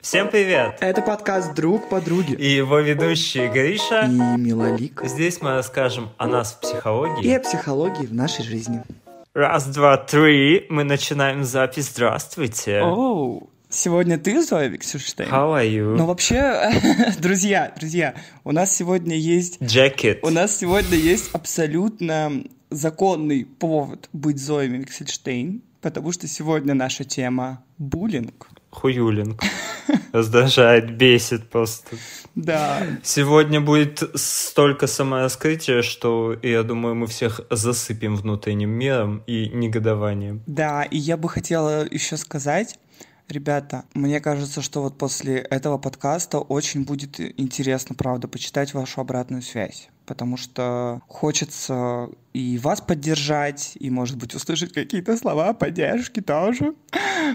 Всем привет! Это подкаст «Друг подруги» И его ведущие Гриша и Милолик. Здесь мы расскажем о нас в психологии И о психологии в нашей жизни. Раз, два, три, мы начинаем запись. Здравствуйте! Оу, сегодня ты, Зоя Виксюштейн? How are you? Ну, вообще, друзья, друзья, у нас сегодня есть... Джекет. У нас сегодня есть абсолютно законный повод быть Зоей Виксельштейн, потому что сегодня наша тема — буллинг. Хуюлинг. Раздражает, бесит просто. Да. Сегодня будет столько самораскрытия, что, я думаю, мы всех засыпем внутренним миром и негодованием. Да, и я бы хотела еще сказать, Ребята, мне кажется, что вот после этого подкаста очень будет интересно, правда, почитать вашу обратную связь потому что хочется и вас поддержать, и, может быть, услышать какие-то слова поддержки тоже,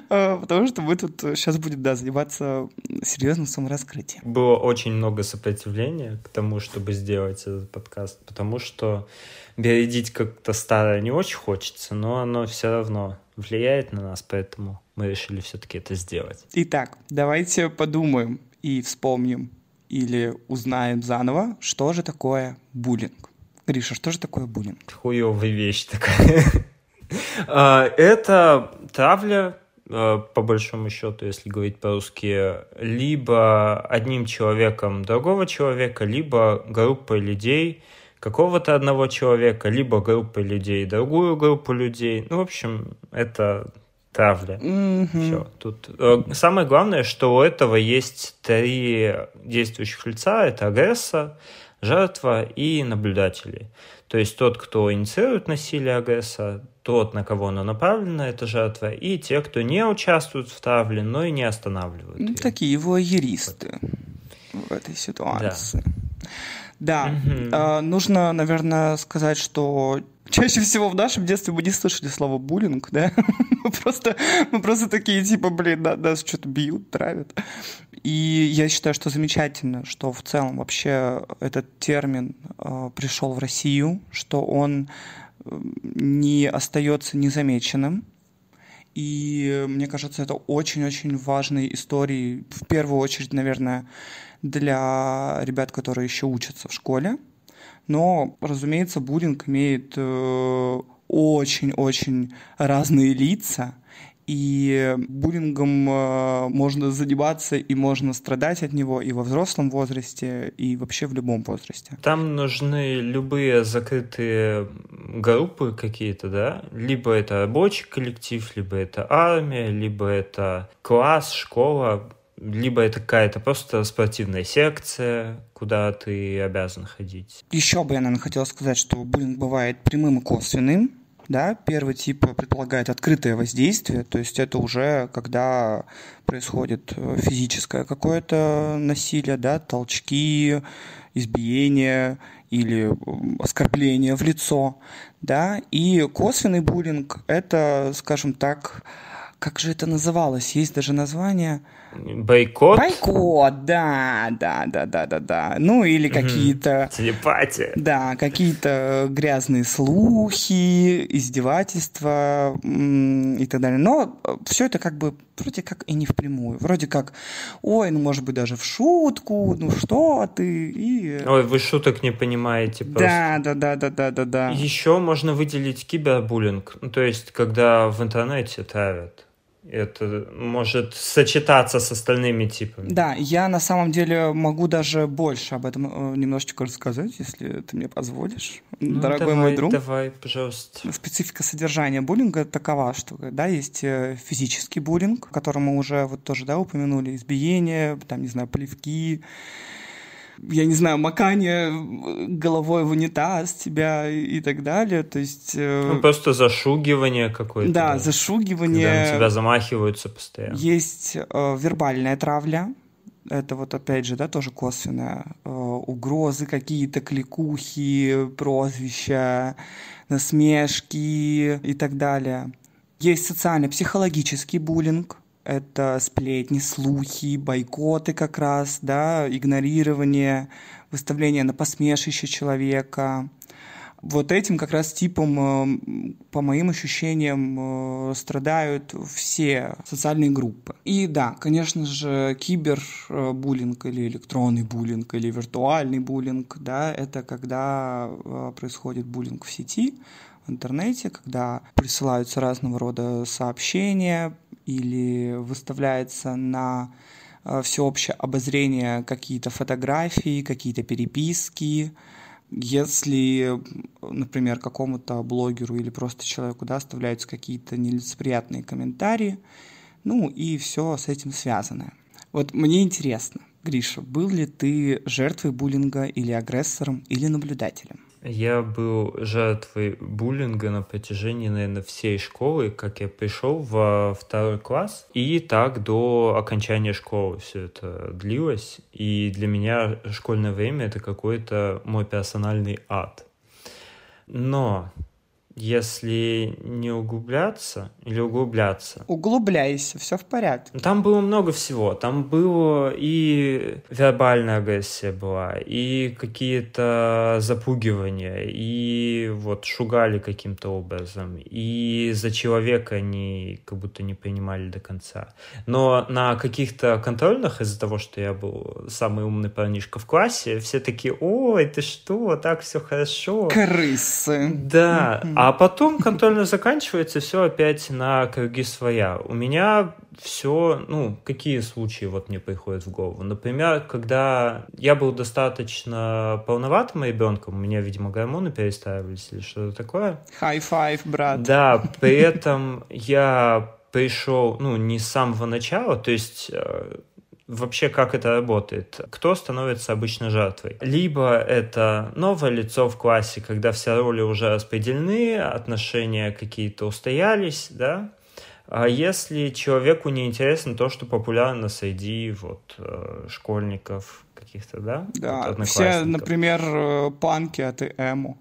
а, потому что мы тут сейчас будем, да, заниматься серьезным самораскрытием. Было очень много сопротивления к тому, чтобы сделать этот подкаст, потому что бередить как-то старое не очень хочется, но оно все равно влияет на нас, поэтому мы решили все-таки это сделать. Итак, давайте подумаем и вспомним, или узнаем заново, что же такое буллинг. Гриша, что же такое буллинг? Хуевая вещь такая. А, это травля, а, по большому счету, если говорить по-русски, либо одним человеком другого человека, либо группой людей какого-то одного человека, либо группой людей другую группу людей. Ну, в общем, это травля. Mm-hmm. Все. Тут э, самое главное, что у этого есть три действующих лица: это агрессор, жертва и наблюдатели. То есть тот, кто инициирует насилие агрессора, тот, на кого оно направлено, это жертва, и те, кто не участвует в травле, но и не останавливают. Ну, такие его юристы в этой ситуации. Да, да. Угу. нужно, наверное, сказать, что Чаще всего в нашем детстве мы не слышали слово буллинг, да? мы, просто, мы просто такие, типа, блин, да, нас что-то бьют, травят. И я считаю, что замечательно, что в целом вообще этот термин э, пришел в Россию, что он э, не остается незамеченным. И мне кажется, это очень-очень важные истории, в первую очередь, наверное, для ребят, которые еще учатся в школе, но, разумеется, буллинг имеет э, очень-очень разные лица, и буллингом э, можно заниматься и можно страдать от него и во взрослом возрасте, и вообще в любом возрасте. Там нужны любые закрытые группы какие-то, да? Либо это рабочий коллектив, либо это армия, либо это класс, школа либо это какая-то просто спортивная секция, куда ты обязан ходить. Еще бы я, наверное, хотел сказать, что буллинг бывает прямым и косвенным. Да, первый тип предполагает открытое воздействие, то есть это уже когда происходит э, физическое какое-то насилие, да, толчки, избиение или оскорбление в лицо, да, и косвенный буллинг – это, скажем так, как же это называлось? Есть даже название – Бойкот? Бойкот, да, да, да, да, да, да. Ну или какие-то... Телепатия. Да, какие-то грязные слухи, издевательства и так далее. Но все это как бы вроде как и не впрямую. Вроде как, ой, ну может быть даже в шутку, ну что ты, и... Ой, вы шуток не понимаете просто. Да, да, да, да, да, да, да. Еще можно выделить кибербуллинг, ну, то есть когда в интернете травят это может сочетаться с остальными типами. Да, я на самом деле могу даже больше об этом э, немножечко рассказать, если ты мне позволишь, ну, дорогой давай, мой друг. Давай, пожалуйста. Специфика содержания буллинга такова, что да, есть э, физический буллинг, который мы уже вот тоже да, упомянули, избиение, там, не знаю, плевки, я не знаю, макание головой в унитаз тебя и так далее. То есть... Э, ну, просто зашугивание какое-то. Да, да, зашугивание. Когда на тебя замахиваются постоянно. Есть э, вербальная травля. Это вот опять же, да, тоже косвенная. Э, угрозы какие-то, кликухи, прозвища, насмешки и так далее. Есть социально-психологический буллинг, это сплетни, слухи, бойкоты как раз, да, игнорирование, выставление на посмешище человека. вот этим как раз типом, по моим ощущениям, страдают все социальные группы. И да, конечно же, кибербуллинг или электронный буллинг или виртуальный буллинг, да, это когда происходит буллинг в сети, в интернете, когда присылаются разного рода сообщения или выставляется на э, всеобщее обозрение какие-то фотографии, какие-то переписки. Если, например, какому-то блогеру или просто человеку да, оставляются какие-то нелицеприятные комментарии, ну и все с этим связано. Вот мне интересно, Гриша, был ли ты жертвой буллинга или агрессором или наблюдателем? Я был жертвой буллинга на протяжении, наверное, всей школы, как я пришел во второй класс, и так до окончания школы все это длилось. И для меня школьное время — это какой-то мой персональный ад. Но если не углубляться или углубляться. Углубляйся, все в порядке. Там было много всего. Там было и вербальная агрессия была, и какие-то запугивания, и вот шугали каким-то образом, и за человека они как будто не принимали до конца. Но на каких-то контрольных, из-за того, что я был самый умный парнишка в классе, все такие, ой, ты что, так все хорошо. Крысы. Да, а потом контрольно заканчивается, все опять на круги своя. У меня все, ну, какие случаи вот мне приходят в голову? Например, когда я был достаточно полноватым ребенком, у меня, видимо, гормоны перестраивались или что-то такое. High five, брат. Да, при этом я пришел, ну, не с самого начала, то есть э, вообще как это работает? Кто становится обычно жертвой? Либо это новое лицо в классе, когда все роли уже распределены, отношения какие-то устоялись, да? А если человеку не интересно то, что популярно среди вот э, школьников каких-то, да? Да, вот все, например, э, панки, а ты эмо.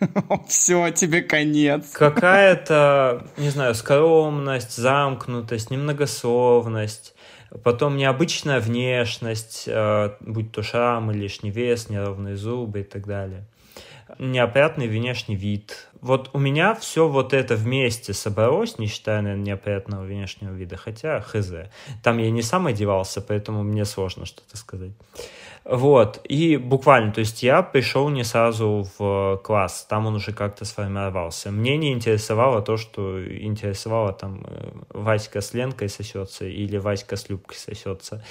Все, тебе конец. Какая-то, не знаю, скромность, замкнутость, немногословность, Потом необычная внешность, э, будь то шрам, лишний вес, неровные зубы и так далее. Неопрятный внешний вид. Вот у меня все вот это вместе собралось, не считая, наверное, неопрятного внешнего вида, хотя хз. Там я не сам одевался, поэтому мне сложно что-то сказать. Вот, и буквально, то есть я пришел не сразу в класс, там он уже как-то сформировался. Мне не интересовало то, что интересовало там э, Васька с Ленкой сосется или Васька с Любкой сосется.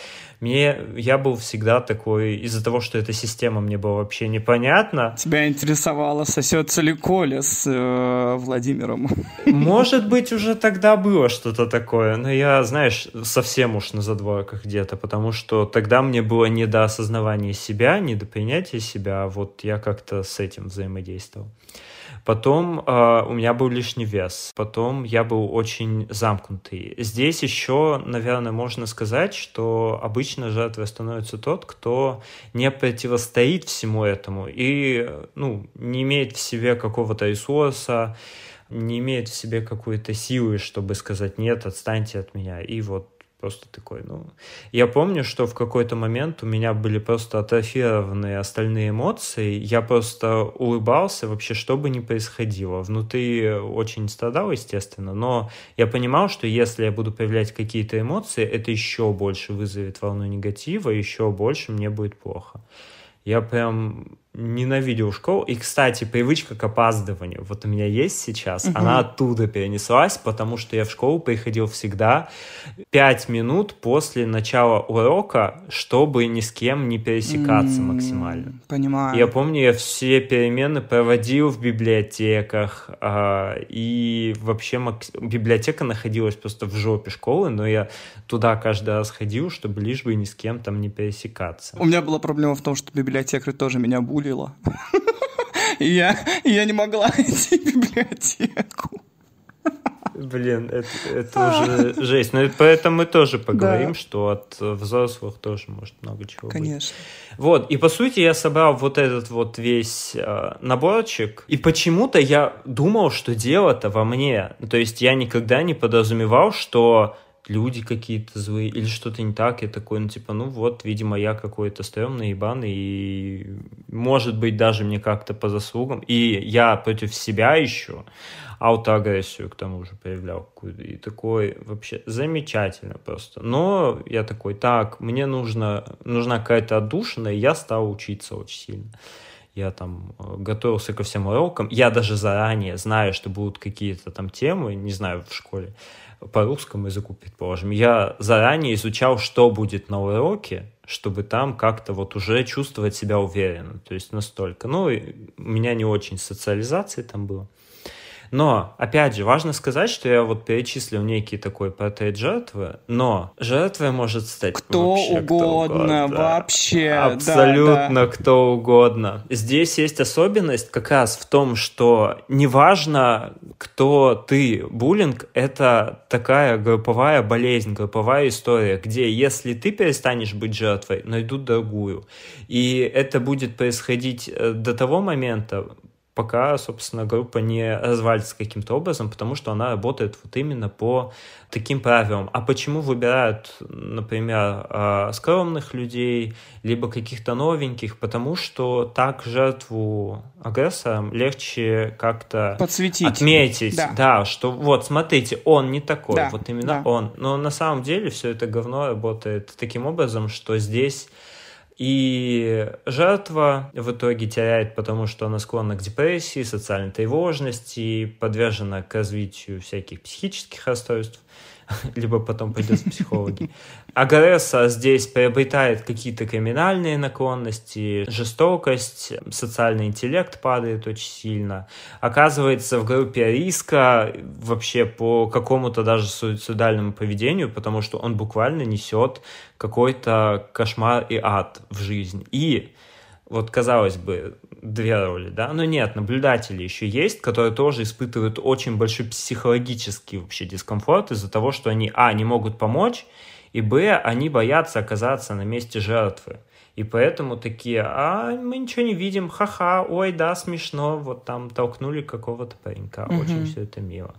Мне, я был всегда такой, из-за того, что эта система мне была вообще непонятна. Тебя интересовало, сосется ли Коля с э, Владимиром? Может быть, уже тогда было что-то такое, но я, знаешь, совсем уж на задворках где-то, потому что тогда мне было не до осознавания осознавания себя, не до принятия себя, а вот я как-то с этим взаимодействовал. Потом э, у меня был лишний вес. Потом я был очень замкнутый. Здесь еще, наверное, можно сказать, что обычно жертвой становится тот, кто не противостоит всему этому и ну, не имеет в себе какого-то ресурса, не имеет в себе какой-то силы, чтобы сказать «нет, отстаньте от меня». И вот Просто такой, ну... Я помню, что в какой-то момент у меня были просто атрофированные остальные эмоции. Я просто улыбался вообще, что бы ни происходило. Внутри очень страдал, естественно, но я понимал, что если я буду проявлять какие-то эмоции, это еще больше вызовет волну негатива, еще больше мне будет плохо. Я прям ненавидел школу. И, кстати, привычка к опаздыванию, вот у меня есть сейчас, угу. она оттуда перенеслась, потому что я в школу приходил всегда пять минут после начала урока, чтобы ни с кем не пересекаться mm, максимально. Понимаю. Я помню, я все перемены проводил в библиотеках, а, и вообще макс... библиотека находилась просто в жопе школы, но я туда каждый раз ходил, чтобы лишь бы ни с кем там не пересекаться. У меня была проблема в том, что библиотекарь тоже меня булил булила. И я, я не могла идти в библиотеку. Блин, это, это уже жесть. Но поэтому мы тоже поговорим, да. что от взрослых тоже может много чего Конечно. быть. Вот, и по сути я собрал вот этот вот весь э, наборчик, и почему-то я думал, что дело-то во мне. То есть я никогда не подразумевал, что люди какие-то злые или что-то не так. Я такой, ну, типа, ну вот, видимо, я какой-то стрёмный, ебаный, и может быть даже мне как-то по заслугам. И я против себя еще аутоагрессию к тому же проявлял. И такой вообще замечательно просто. Но я такой, так, мне нужно, нужна какая-то отдушина, и я стал учиться очень сильно я там э, готовился ко всем урокам, я даже заранее знаю, что будут какие-то там темы, не знаю, в школе, по русскому языку, предположим, я заранее изучал, что будет на уроке, чтобы там как-то вот уже чувствовать себя уверенно, то есть настолько. Ну, у меня не очень социализации там было. Но, опять же, важно сказать, что я вот перечислил некий такой портрет жертвы, но жертвой может стать кто вообще угодно, кто угодно, вообще. Абсолютно да, да. кто угодно. Здесь есть особенность как раз в том, что неважно, кто ты, буллинг — это такая групповая болезнь, групповая история, где если ты перестанешь быть жертвой, найдут другую. И это будет происходить э, до того момента, пока, собственно, группа не развалится каким-то образом, потому что она работает вот именно по таким правилам. А почему выбирают, например, а, скромных людей, либо каких-то новеньких? Потому что так жертву агрессорам легче как-то Подсветить. отметить. Да. да, что вот, смотрите, он не такой, да, вот именно да. он. Но на самом деле все это говно работает таким образом, что здесь и жертва в итоге теряет, потому что она склонна к депрессии, социальной тревожности, подвержена к развитию всяких психических расстройств. либо потом пойдет психологи. Агресса здесь приобретает какие-то криминальные наклонности, жестокость, социальный интеллект падает очень сильно. Оказывается в группе риска вообще по какому-то даже суицидальному поведению, потому что он буквально несет какой-то кошмар и ад в жизнь. И вот, казалось бы, две роли, да, но нет, наблюдатели еще есть, которые тоже испытывают очень большой психологический вообще дискомфорт из-за того, что они, а, не могут помочь, и, б, они боятся оказаться на месте жертвы. И поэтому такие, а мы ничего не видим, ха-ха, ой, да, смешно, вот там толкнули какого-то паренька, угу. очень все это мило.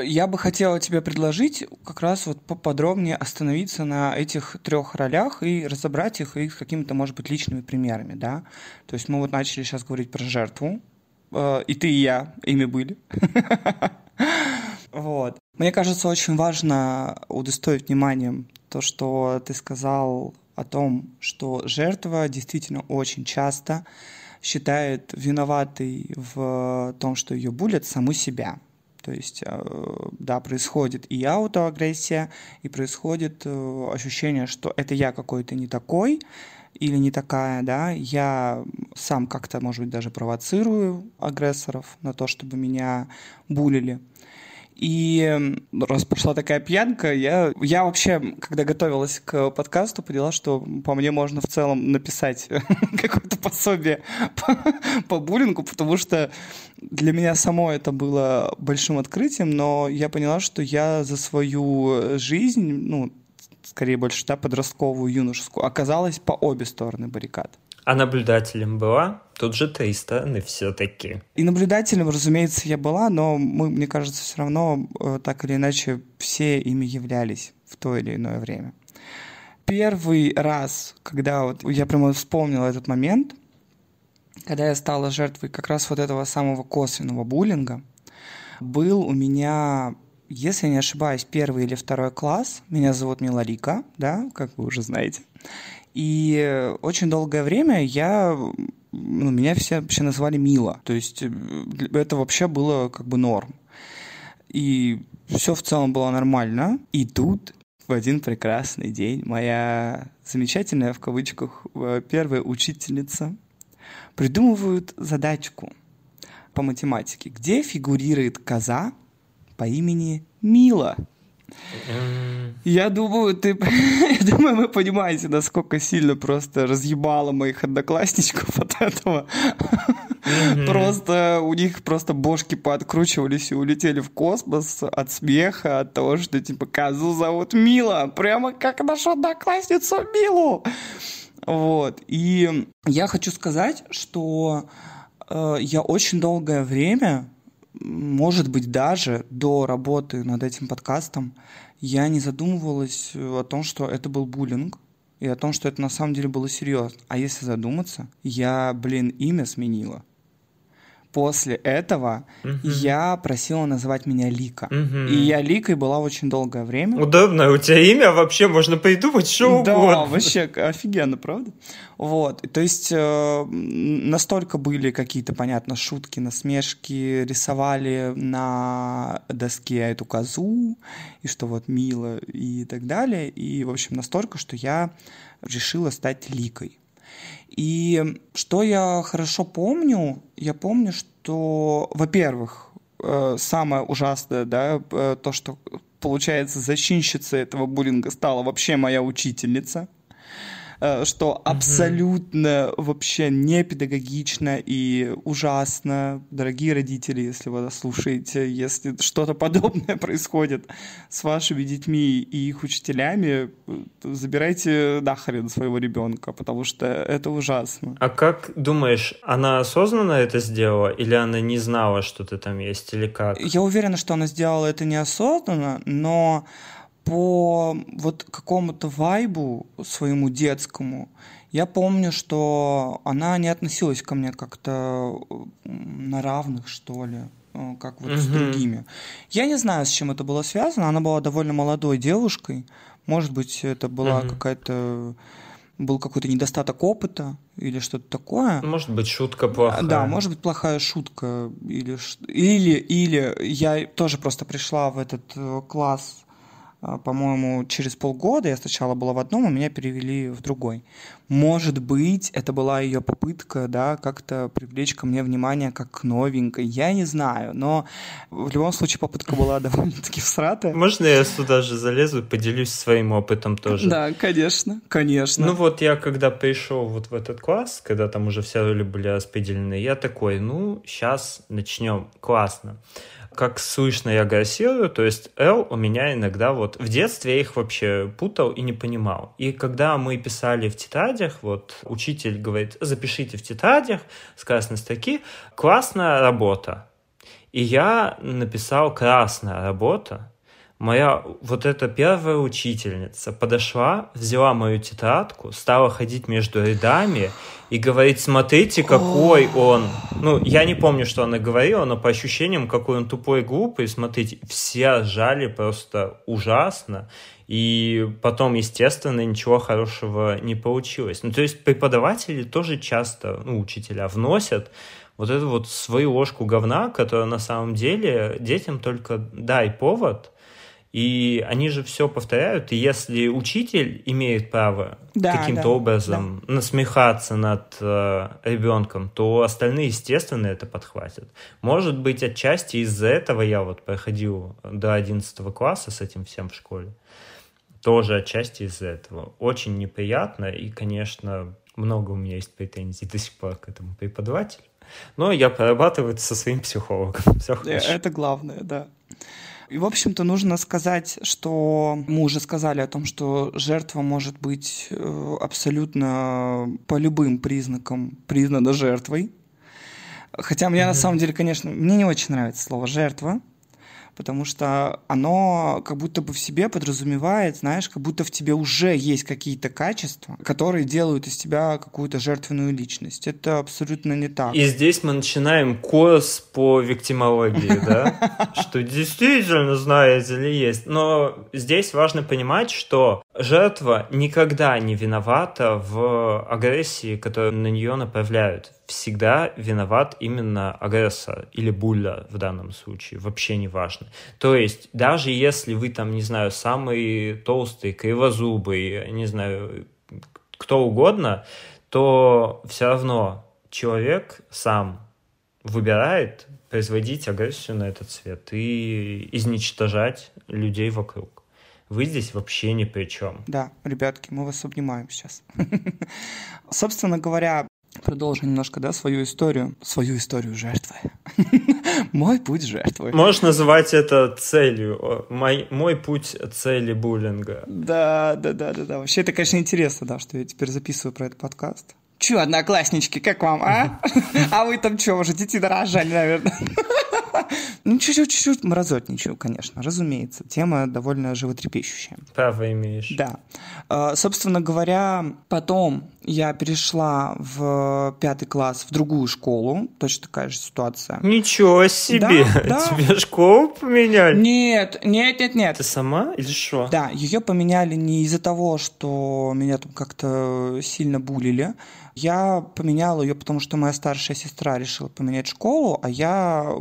Я бы хотела тебе предложить как раз вот поподробнее остановиться на этих трех ролях и разобрать их и с какими-то, может быть, личными примерами, да. То есть мы вот начали сейчас говорить про жертву, э, и ты, и я ими были. Вот. Мне кажется, очень важно удостоить вниманием то, что ты сказал о том, что жертва действительно очень часто считает виноватой в том, что ее булят, саму себя. То есть, э, да, происходит и аутоагрессия, и происходит э, ощущение, что это я какой-то не такой или не такая, да, я сам как-то, может быть, даже провоцирую агрессоров на то, чтобы меня булили. И раз пошла такая пьянка, я, я вообще, когда готовилась к подкасту, поняла, что по мне можно в целом написать какое-то пособие по, по буллингу, потому что для меня само это было большим открытием, но я поняла, что я за свою жизнь, ну, скорее больше, да, подростковую, юношескую, оказалась по обе стороны баррикад. А наблюдателем была? Тут же три стороны все-таки. И наблюдателем, разумеется, я была, но мы, мне кажется, все равно э, так или иначе все ими являлись в то или иное время. Первый раз, когда вот я прямо вспомнил этот момент, когда я стала жертвой как раз вот этого самого косвенного буллинга, был у меня, если я не ошибаюсь, первый или второй класс. Меня зовут Миларика, да, как вы уже знаете. И очень долгое время я ну, меня все вообще называли Мила. То есть э, это вообще было как бы норм. И все в целом было нормально. И тут в один прекрасный день моя замечательная, в кавычках, э, первая учительница придумывают задачку по математике, где фигурирует коза по имени Мила. Я думаю, ты, я думаю, вы понимаете, насколько сильно просто разъебало моих одноклассничков от этого. Просто у них просто бошки пооткручивались и улетели в космос от смеха, от того, что типа козу зовут Мила, прямо как нашу одноклассницу Милу. Вот. И я хочу сказать, что э, я очень долгое время может быть, даже до работы над этим подкастом, я не задумывалась о том, что это был буллинг, и о том, что это на самом деле было серьезно. А если задуматься, я, блин, имя сменила после этого угу. я просила называть меня Лика. Угу. И я Ликой была очень долгое время. Удобно, у тебя имя вообще можно придумать что да, угодно. Да, вообще офигенно, правда? Вот, то есть э, настолько были какие-то, понятно, шутки, насмешки, рисовали на доске эту козу, и что вот мило и так далее. И, в общем, настолько, что я решила стать Ликой. И что я хорошо помню, я помню, что, во-первых, э, самое ужасное, да, э, то, что получается зачинщица этого буллинга стала вообще моя учительница. Э, что абсолютно вообще не педагогично и ужасно. Дорогие родители, если вы нас слушаете, если что-то подобное происходит с вашими детьми и их учителями, забирайте нахрен своего ребенка, потому что это ужасно. А как думаешь, она осознанно это сделала, или она не знала, что ты там есть, или как? Я уверена, что она сделала это неосознанно, но по вот какому-то вайбу своему детскому, я помню, что она не относилась ко мне как-то на равных, что ли, э, как вот mm-hmm. с другими. Я не знаю, с чем это было связано. Она была довольно молодой девушкой. Может быть, это была mm-hmm. какая-то был какой-то недостаток опыта или что-то такое. Может быть, шутка плохая. Да, может быть, плохая шутка. Или, или, или я тоже просто пришла в этот э, класс по-моему, через полгода я сначала была в одном, а меня перевели в другой. Может быть, это была ее попытка, да, как-то привлечь ко мне внимание как к новенькой. Я не знаю, но в любом случае попытка была довольно-таки всратая. Можно я сюда же залезу и поделюсь своим опытом тоже? Да, конечно, конечно. Ну вот я когда пришел вот в этот класс, когда там уже все роли были распределены, я такой, ну, сейчас начнем, классно как слышно, я агрессирую, то есть L у меня иногда вот... В детстве я их вообще путал и не понимал. И когда мы писали в тетрадях, вот учитель говорит, запишите в тетрадях с красной строки «классная работа». И я написал «красная работа», моя вот эта первая учительница подошла, взяла мою тетрадку, стала ходить между рядами и говорить, смотрите, какой он. Ну, я не помню, что она говорила, но по ощущениям, какой он тупой и глупый, смотрите, все жали просто ужасно. И потом, естественно, ничего хорошего не получилось. Ну, то есть преподаватели тоже часто, ну, учителя, вносят вот эту вот свою ложку говна, которая на самом деле детям только дай повод – и они же все повторяют, и если учитель имеет право да, каким-то да, образом да. насмехаться над э, ребенком, то остальные, естественно, это подхватят. Может быть, отчасти из-за этого я вот проходил до 11 класса с этим всем в школе. Тоже отчасти из-за этого. Очень неприятно, и, конечно, много у меня есть претензий до сих пор к этому преподавателю. Но я прорабатываю это со своим психологом. Все э, это главное, да. И, в общем-то, нужно сказать, что мы уже сказали о том, что жертва может быть э, абсолютно по любым признакам признана жертвой. Хотя мне mm-hmm. на самом деле, конечно, мне не очень нравится слово жертва, потому что оно как будто бы в себе подразумевает, знаешь, как будто в тебе уже есть какие-то качества, которые делают из тебя какую-то жертвенную личность. Это абсолютно не так. И здесь мы начинаем курс по виктимологии, да? Что действительно, знаете ли, есть. Но здесь важно понимать, что жертва никогда не виновата в агрессии, которую на нее направляют всегда виноват именно агрессор или буллер в данном случае, вообще не важно. То есть, даже если вы там, не знаю, самый толстый, кривозубый, не знаю, кто угодно, то все равно человек сам выбирает производить агрессию на этот цвет и изничтожать людей вокруг. Вы здесь вообще ни при чем. Да, ребятки, мы вас обнимаем сейчас. Собственно говоря, продолжим немножко, да, свою историю, свою историю жертвы. мой путь жертвы. Можешь называть это целью, мой, мой путь цели буллинга. Да, да, да, да, да. Вообще это, конечно, интересно, да, что я теперь записываю про этот подкаст. Че, однокласснички, как вам, а? а вы там что, уже дети дорожали, наверное? Ну, чуть-чуть мразотничаю, конечно, разумеется. Тема довольно животрепещущая. Право имеешь. Да. А, собственно говоря, потом я перешла в пятый класс в другую школу. Точно такая же ситуация. Ничего себе! Да, да. Тебе школу поменяли? Нет, нет, нет, нет. Ты сама или что? Да, ее поменяли не из-за того, что меня там как-то сильно булили, я поменяла ее, потому что моя старшая сестра решила поменять школу, а я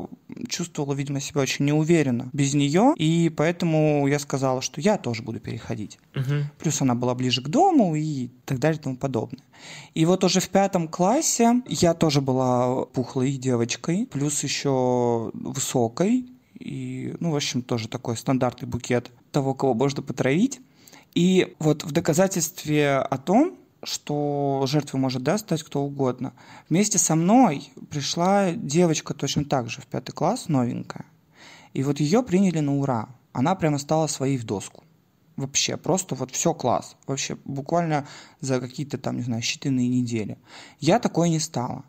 чувствовала, видимо, себя очень неуверенно без нее, и поэтому я сказала, что я тоже буду переходить. Угу. Плюс она была ближе к дому и так далее и тому подобное. И вот уже в пятом классе я тоже была пухлой девочкой, плюс еще высокой, и, ну, в общем, тоже такой стандартный букет того, кого можно потравить. И вот в доказательстве о том, что жертвой может да, стать кто угодно. Вместе со мной пришла девочка точно так же в пятый класс, новенькая. И вот ее приняли на ура. Она прямо стала своей в доску. Вообще, просто вот все класс. Вообще, буквально за какие-то там, не знаю, считанные недели. Я такой не стала.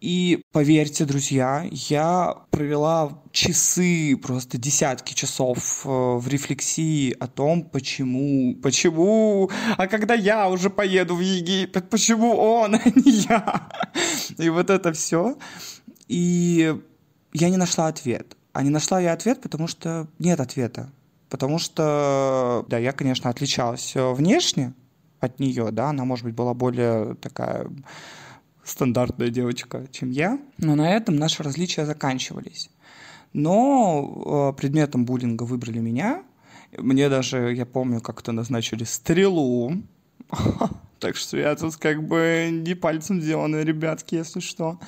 И поверьте, друзья, я провела часы, просто десятки часов э, в рефлексии о том, почему, почему, а когда я уже поеду в Египет, почему он, а не я? И вот это все. И я не нашла ответ. А не нашла я ответ, потому что нет ответа. Потому что, да, я, конечно, отличалась э, внешне от нее, да, она, может быть, была более такая стандартная девочка, чем я. Но на этом наши различия заканчивались. Но э, предметом буллинга выбрали меня. Мне даже, я помню, как-то назначили стрелу. Так что я тут как бы не пальцем сделаны, ребятки, если что.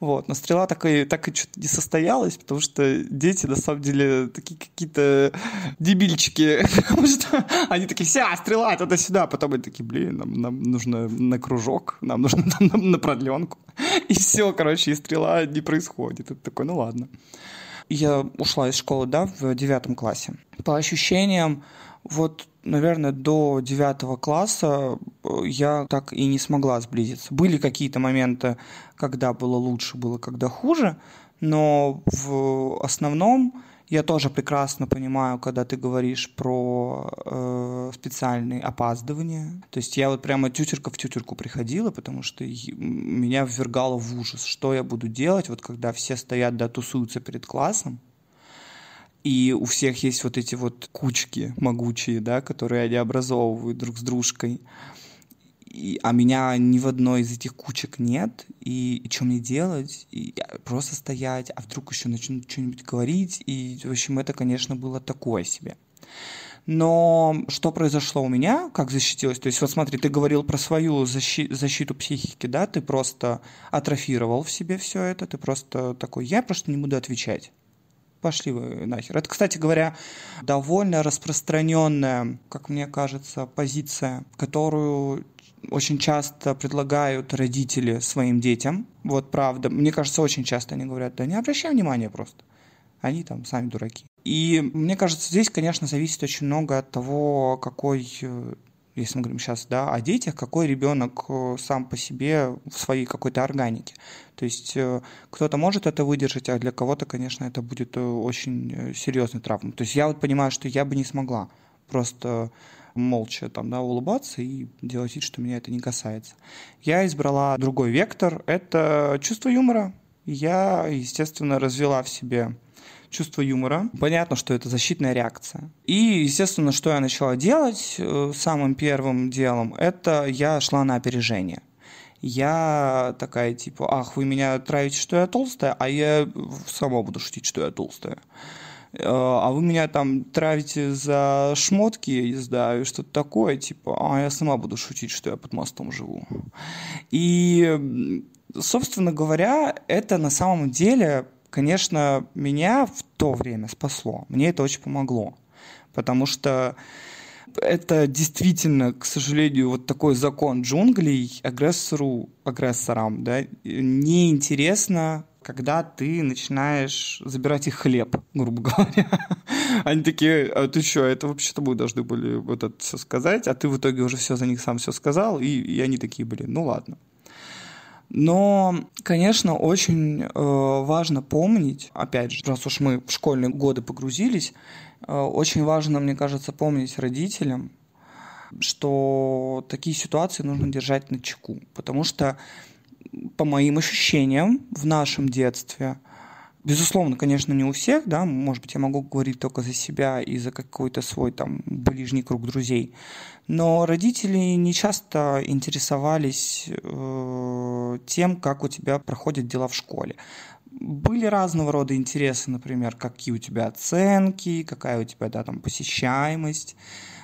Вот. Но стрела так и, так и что-то не состоялась, потому что дети, на самом деле, такие какие-то дебильчики. Потому что они такие, вся, стрела, туда-сюда. Потом они такие, блин, нам, нам нужно на кружок, нам нужно на, на, на продленку. И все, короче, и стрела не происходит. Это такой, ну ладно. Я ушла из школы, да, в девятом классе. По ощущениям, вот, наверное, до девятого класса э, я так и не смогла сблизиться. Были какие-то моменты, когда было лучше, было когда хуже, но в основном я тоже прекрасно понимаю, когда ты говоришь про э, специальные опаздывания. То есть я вот прямо тютерка в тютерку приходила, потому что меня ввергало в ужас, что я буду делать, вот когда все стоят, да, тусуются перед классом, и у всех есть вот эти вот кучки могучие, да, которые они образовывают друг с дружкой. И, а меня ни в одной из этих кучек нет, и, и что мне делать? И просто стоять, а вдруг еще начнут что-нибудь говорить, и, в общем, это, конечно, было такое себе. Но что произошло у меня, как защитилась? То есть, вот смотри, ты говорил про свою защи- защиту психики, да, ты просто атрофировал в себе все это, ты просто такой, я просто не буду отвечать пошли вы нахер. Это, кстати говоря, довольно распространенная, как мне кажется, позиция, которую очень часто предлагают родители своим детям. Вот правда. Мне кажется, очень часто они говорят, да не обращай внимания просто. Они там сами дураки. И мне кажется, здесь, конечно, зависит очень много от того, какой э, если мы говорим сейчас да, о детях, какой ребенок э, сам по себе в своей какой-то органике. То есть э, кто-то может это выдержать, а для кого-то, конечно, это будет э, очень серьезной травмой. То есть я вот понимаю, что я бы не смогла просто молча там, да, улыбаться и делать вид, что меня это не касается. Я избрала другой вектор, это чувство юмора. Я, естественно, развела в себе чувство юмора. Понятно, что это защитная реакция. И, естественно, что я начала делать э, самым первым делом, это я шла на опережение. Я такая, типа, ах, вы меня травите, что я толстая, а я сама буду шутить, что я толстая э, а вы меня там травите за шмотки, не знаю, что-то такое, типа, а я сама буду шутить, что я под мостом живу. И, собственно говоря, это на самом деле конечно, меня в то время спасло. Мне это очень помогло. Потому что это действительно, к сожалению, вот такой закон джунглей агрессору, агрессорам, да, неинтересно, когда ты начинаешь забирать их хлеб, грубо говоря. Они такие, а ты что, это вообще-то мы должны были вот это все сказать, а ты в итоге уже все за них сам все сказал, и, и они такие, блин, ну ладно. Но, конечно, очень э, важно помнить, опять же, раз уж мы в школьные годы погрузились, э, очень важно, мне кажется, помнить родителям, что такие ситуации нужно держать на чеку. Потому что, по моим ощущениям, в нашем детстве Безусловно, конечно, не у всех, да, может быть, я могу говорить только за себя и за какой-то свой там ближний круг друзей, но родители не часто интересовались э, тем, как у тебя проходят дела в школе. Были разного рода интересы, например, какие у тебя оценки, какая у тебя, да, там, посещаемость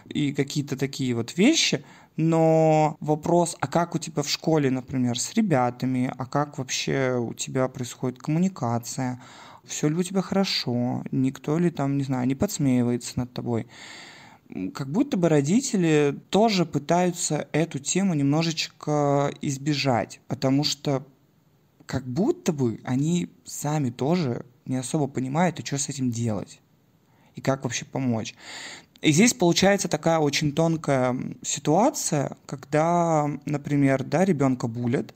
и какие-то такие вот вещи – но вопрос, а как у тебя в школе, например, с ребятами, а как вообще у тебя происходит коммуникация, все ли у тебя хорошо, никто ли там, не знаю, не подсмеивается над тобой. Как будто бы родители тоже пытаются эту тему немножечко избежать, потому что как будто бы они сами тоже не особо понимают, и что с этим делать и как вообще помочь. И здесь получается такая очень тонкая ситуация, когда, например, да, ребенка булят,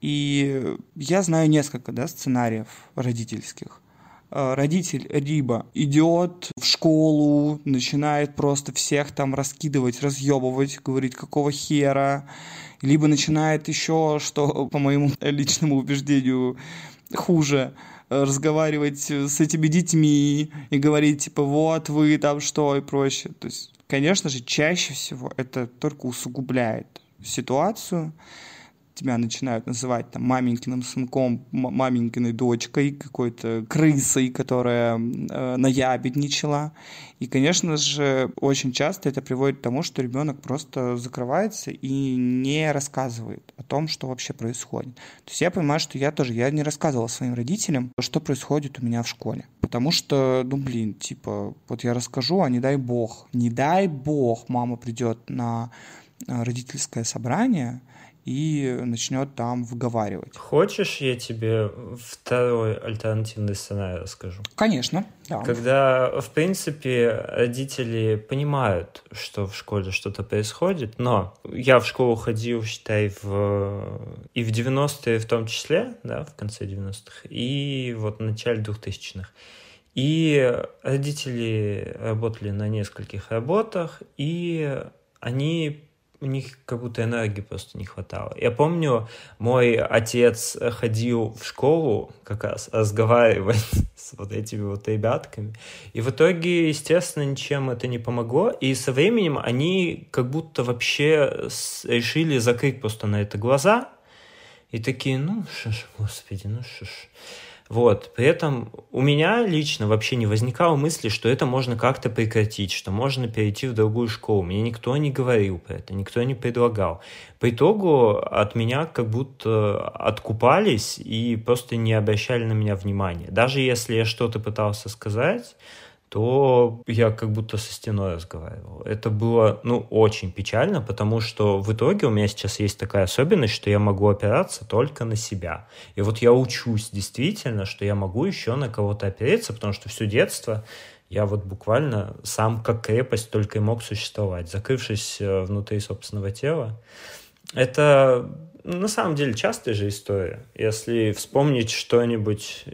и я знаю несколько да, сценариев родительских. Э, родитель либо идет в школу, начинает просто всех там раскидывать, разъебывать, говорить, какого хера, либо начинает еще, что, по моему личному убеждению, хуже, разговаривать с этими детьми и говорить, типа, вот вы там что? и прочее. То есть, конечно же, чаще всего это только усугубляет ситуацию, тебя начинают называть там маменькиным сынком, маменькиной дочкой, какой-то крысой, которая э, наябедничала. И, конечно же, очень часто это приводит к тому, что ребенок просто закрывается и не рассказывает о том, что вообще происходит. То есть я понимаю, что я тоже, я не рассказывала своим родителям, что происходит у меня в школе. Потому что, ну, блин, типа, вот я расскажу, а не дай бог, не дай бог мама придет на э, родительское собрание, и начнет там выговаривать. Хочешь, я тебе второй альтернативный сценарий расскажу? Конечно, да. Когда, в принципе, родители понимают, что в школе что-то происходит, но я в школу ходил, считай, в... и в 90-е в том числе, да, в конце 90-х, и вот в начале 2000-х. И родители работали на нескольких работах, и они у них как будто энергии просто не хватало. Я помню, мой отец ходил в школу как раз разговаривать с вот этими вот ребятками. И в итоге, естественно, ничем это не помогло. И со временем они как будто вообще решили закрыть просто на это глаза. И такие, ну, что ж, господи, ну что ж. Вот. При этом у меня лично вообще не возникало мысли, что это можно как-то прекратить, что можно перейти в другую школу. Мне никто не говорил про это, никто не предлагал. По итогу от меня как будто откупались и просто не обращали на меня внимания. Даже если я что-то пытался сказать, то я как будто со стеной разговаривал. Это было, ну, очень печально, потому что в итоге у меня сейчас есть такая особенность, что я могу опираться только на себя. И вот я учусь действительно, что я могу еще на кого-то опереться, потому что все детство я вот буквально сам как крепость только и мог существовать, закрывшись э, внутри собственного тела. Это на самом деле частая же история. Если вспомнить что-нибудь,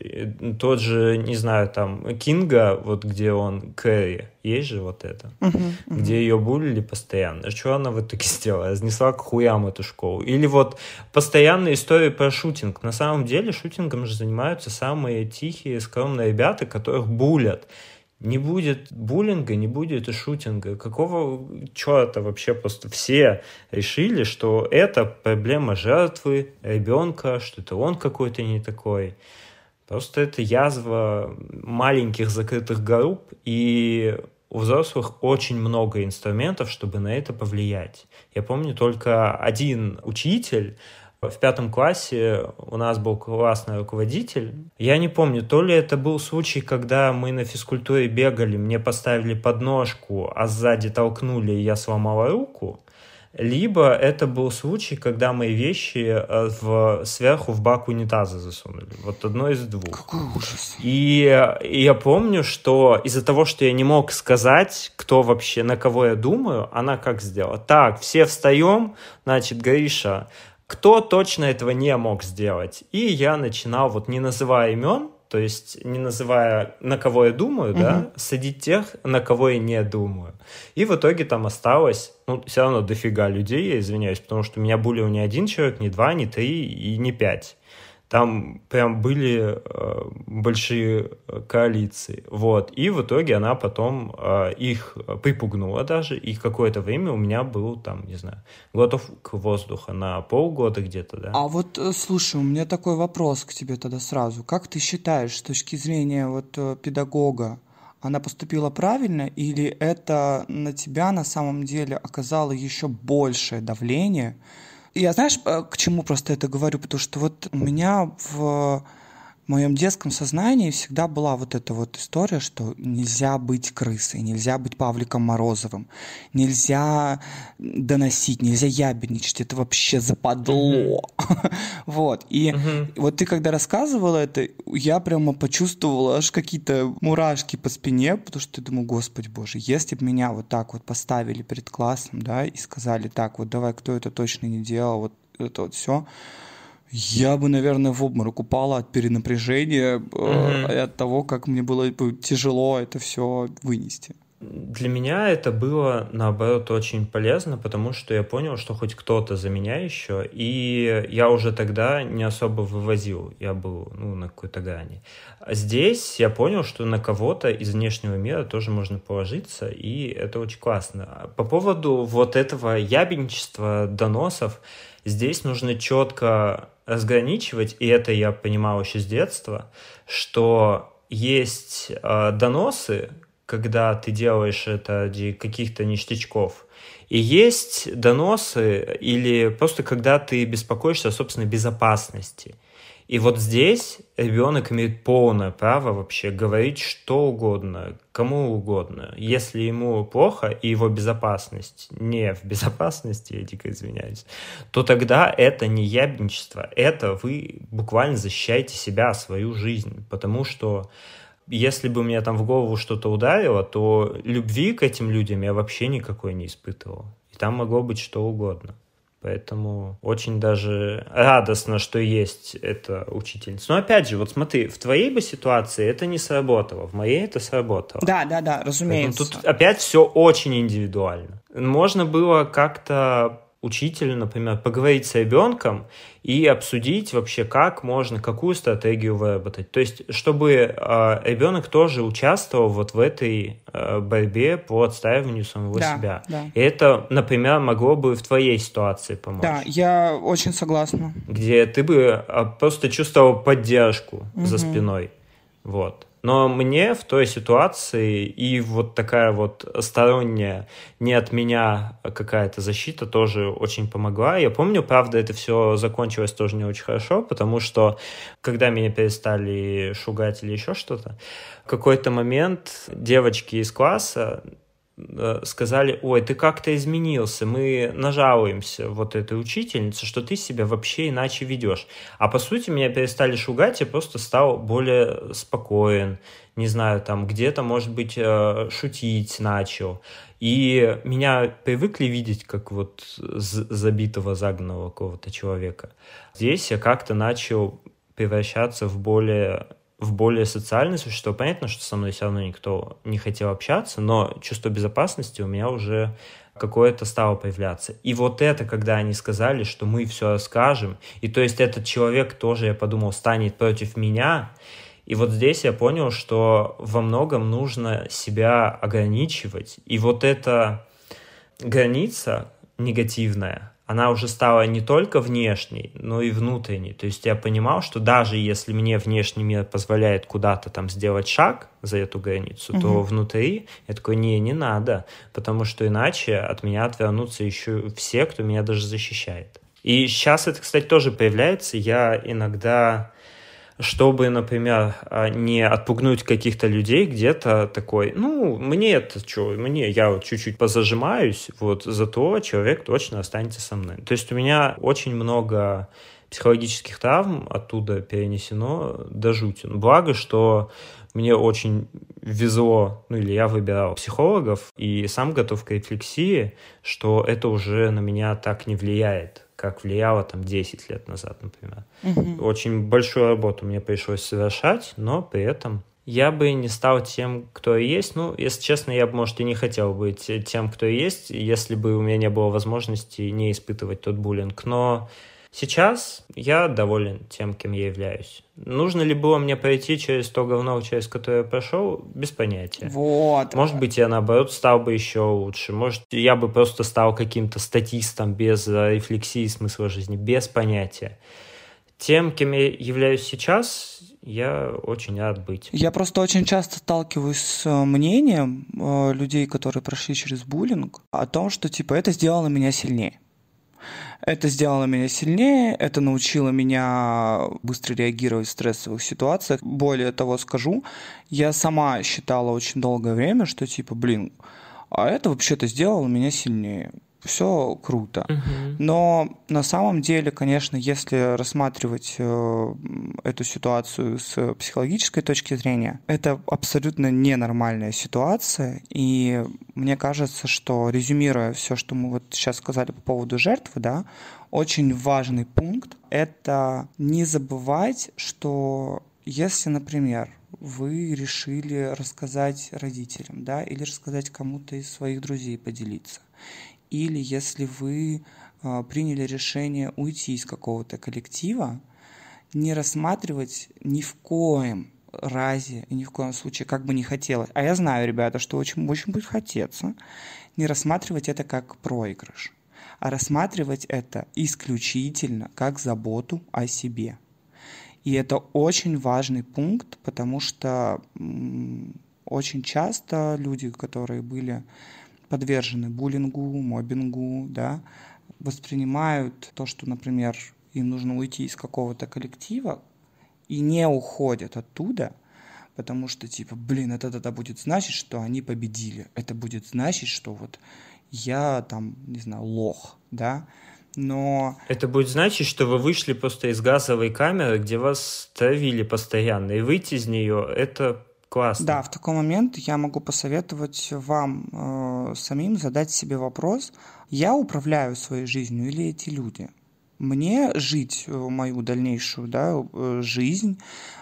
тот же, не знаю, там, Кинга, вот где он Кэрри, есть же вот это, uh-huh, uh-huh. где ее булили постоянно. Что она в итоге сделала? Разнесла к хуям эту школу. Или вот постоянные истории про шутинг. На самом деле шутингом же занимаются самые тихие, скромные ребята, которых булят. Не будет буллинга, не будет и шутинга. Какого черта вообще просто все решили, что это проблема жертвы, ребенка, что это он какой-то не такой. Просто это язва маленьких закрытых групп, и у взрослых очень много инструментов, чтобы на это повлиять. Я помню только один учитель, в пятом классе у нас был классный руководитель. Я не помню, то ли это был случай, когда мы на физкультуре бегали, мне поставили подножку, а сзади толкнули, и я сломала руку. Либо это был случай, когда мои вещи э, в, сверху в бак унитаза засунули. Вот одно из двух. Какой ужас. И, и я помню, что из-за того, что я не мог сказать, кто вообще, на кого я думаю, она как сделала? Так, все встаем, значит, Гриша, кто точно этого не мог сделать. И я начинал, вот не называя имен, то есть не называя, на кого я думаю, угу. да, садить тех, на кого я не думаю. И в итоге там осталось, ну, все равно дофига людей, я извиняюсь, потому что у меня булил не один человек, не два, не три и не пять. Там прям были э, большие э, коалиции. Вот. И в итоге она потом э, их припугнула даже. И какое-то время у меня был там, не знаю, готов к воздуха на полгода где-то, да. А вот, э, слушай, у меня такой вопрос к тебе тогда сразу. Как ты считаешь, с точки зрения вот э, педагога, она поступила правильно или это на тебя на самом деле оказало еще большее давление, я знаешь, э, к чему просто это говорю? Потому что вот у меня в в моем детском сознании всегда была вот эта вот история, что нельзя быть крысой, нельзя быть Павликом Морозовым, нельзя доносить, нельзя ябедничать, это вообще западло. Вот, и вот ты когда рассказывала это, я прямо почувствовала аж какие-то мурашки по спине, потому что я думаю, Господи Боже, если бы меня вот так вот поставили перед классом, да, и сказали, так, вот давай, кто это точно не делал, вот это вот все, я бы, наверное, в обморок упала от перенапряжения mm-hmm. и от того, как мне было тяжело это все вынести. Для меня это было, наоборот, очень полезно, потому что я понял, что хоть кто-то за меня еще, и я уже тогда не особо вывозил, я был ну, на какой-то грани. А здесь я понял, что на кого-то из внешнего мира тоже можно положиться, и это очень классно. По поводу вот этого ябенчества, доносов, здесь нужно четко разграничивать, и это я понимал еще с детства, что есть э, доносы, когда ты делаешь это ради каких-то ништячков, и есть доносы или просто когда ты беспокоишься о собственной безопасности – и вот здесь ребенок имеет полное право вообще говорить что угодно, кому угодно. Если ему плохо и его безопасность не в безопасности, я дико извиняюсь, то тогда это не ябничество, это вы буквально защищаете себя, свою жизнь. Потому что если бы мне там в голову что-то ударило, то любви к этим людям я вообще никакой не испытывал. И там могло быть что угодно. Поэтому очень даже радостно, что есть эта учительница. Но опять же, вот смотри, в твоей бы ситуации это не сработало, в моей это сработало. Да, да, да, разумеется. Поэтому тут опять все очень индивидуально. Можно было как-то учителю, например, поговорить с ребенком и обсудить вообще, как можно, какую стратегию выработать. То есть, чтобы э, ребенок тоже участвовал вот в этой э, борьбе по отстаиванию самого да, себя. Да. И это, например, могло бы в твоей ситуации помочь. Да, я очень согласна. Где ты бы просто чувствовал поддержку угу. за спиной. Вот. Но мне в той ситуации и вот такая вот сторонняя, не от меня какая-то защита тоже очень помогла. Я помню, правда, это все закончилось тоже не очень хорошо, потому что когда меня перестали шугать или еще что-то, в какой-то момент девочки из класса сказали, ой, ты как-то изменился, мы нажалуемся вот этой учительнице, что ты себя вообще иначе ведешь. А по сути меня перестали шугать, я просто стал более спокоен, не знаю, там где-то, может быть, э, шутить начал. И меня привыкли видеть как вот забитого, загнанного какого-то человека. Здесь я как-то начал превращаться в более в более социальное существо. Понятно, что со мной все равно никто не хотел общаться, но чувство безопасности у меня уже какое-то стало появляться. И вот это, когда они сказали, что мы все расскажем, и то есть этот человек тоже, я подумал, станет против меня, и вот здесь я понял, что во многом нужно себя ограничивать. И вот эта граница негативная, она уже стала не только внешней, но и внутренней. То есть я понимал, что даже если мне внешний мир позволяет куда-то там сделать шаг за эту границу, угу. то внутри я такой, не, не надо, потому что иначе от меня отвернутся еще все, кто меня даже защищает. И сейчас это, кстати, тоже появляется. Я иногда чтобы, например, а, не отпугнуть каких-то людей, где-то такой, ну, мне это что, мне, я вот чуть-чуть позажимаюсь, вот, зато человек точно останется со мной. То есть у меня очень много психологических травм оттуда перенесено до жути. Благо, что мне очень везло, ну или я выбирал психологов и сам готов к рефлексии, что это уже на меня так не влияет как влияло там 10 лет назад, например. Угу. Очень большую работу мне пришлось совершать, но при этом я бы не стал тем, кто есть. Ну, если честно, я бы, может, и не хотел быть тем, кто есть, если бы у меня не было возможности не испытывать тот буллинг. Но сейчас я доволен тем, кем я являюсь. Нужно ли было мне пройти через то говно, через которое я прошел, без понятия. Вот. Может быть, я, наоборот, стал бы еще лучше. Может, я бы просто стал каким-то статистом без рефлексии смысла жизни, без понятия. Тем, кем я являюсь сейчас, я очень рад быть. Я просто очень часто сталкиваюсь с э, мнением э, людей, которые прошли через буллинг, о том, что типа это сделало меня сильнее. Это сделало меня сильнее, это научило меня быстро реагировать в стрессовых ситуациях. Более того скажу, я сама считала очень долгое время, что типа, блин, а это вообще-то сделало меня сильнее все круто. Угу. Но на самом деле, конечно, если рассматривать э, эту ситуацию с психологической точки зрения, это абсолютно ненормальная ситуация. И мне кажется, что резюмируя все, что мы вот сейчас сказали по поводу жертвы, да, очень важный пункт — это не забывать, что если, например, вы решили рассказать родителям, да, или рассказать кому-то из своих друзей, поделиться, или если вы а, приняли решение уйти из какого-то коллектива, не рассматривать ни в коем разе и ни в коем случае, как бы не хотелось, а я знаю, ребята, что очень, очень будет хотеться, не рассматривать это как проигрыш, а рассматривать это исключительно как заботу о себе. И это очень важный пункт, потому что очень часто люди, которые были подвержены буллингу, мобингу, да, воспринимают то, что, например, им нужно уйти из какого-то коллектива, и не уходят оттуда, потому что, типа, блин, это тогда будет значить, что они победили. Это будет значить, что вот я там, не знаю, лох, да, но... Это будет значить, что вы вышли просто из газовой камеры, где вас травили постоянно, и выйти из нее — это Классно. Да, в такой момент я могу посоветовать вам э, самим задать себе вопрос, я управляю своей жизнью или эти люди? Мне жить э, мою дальнейшую да, э, жизнь,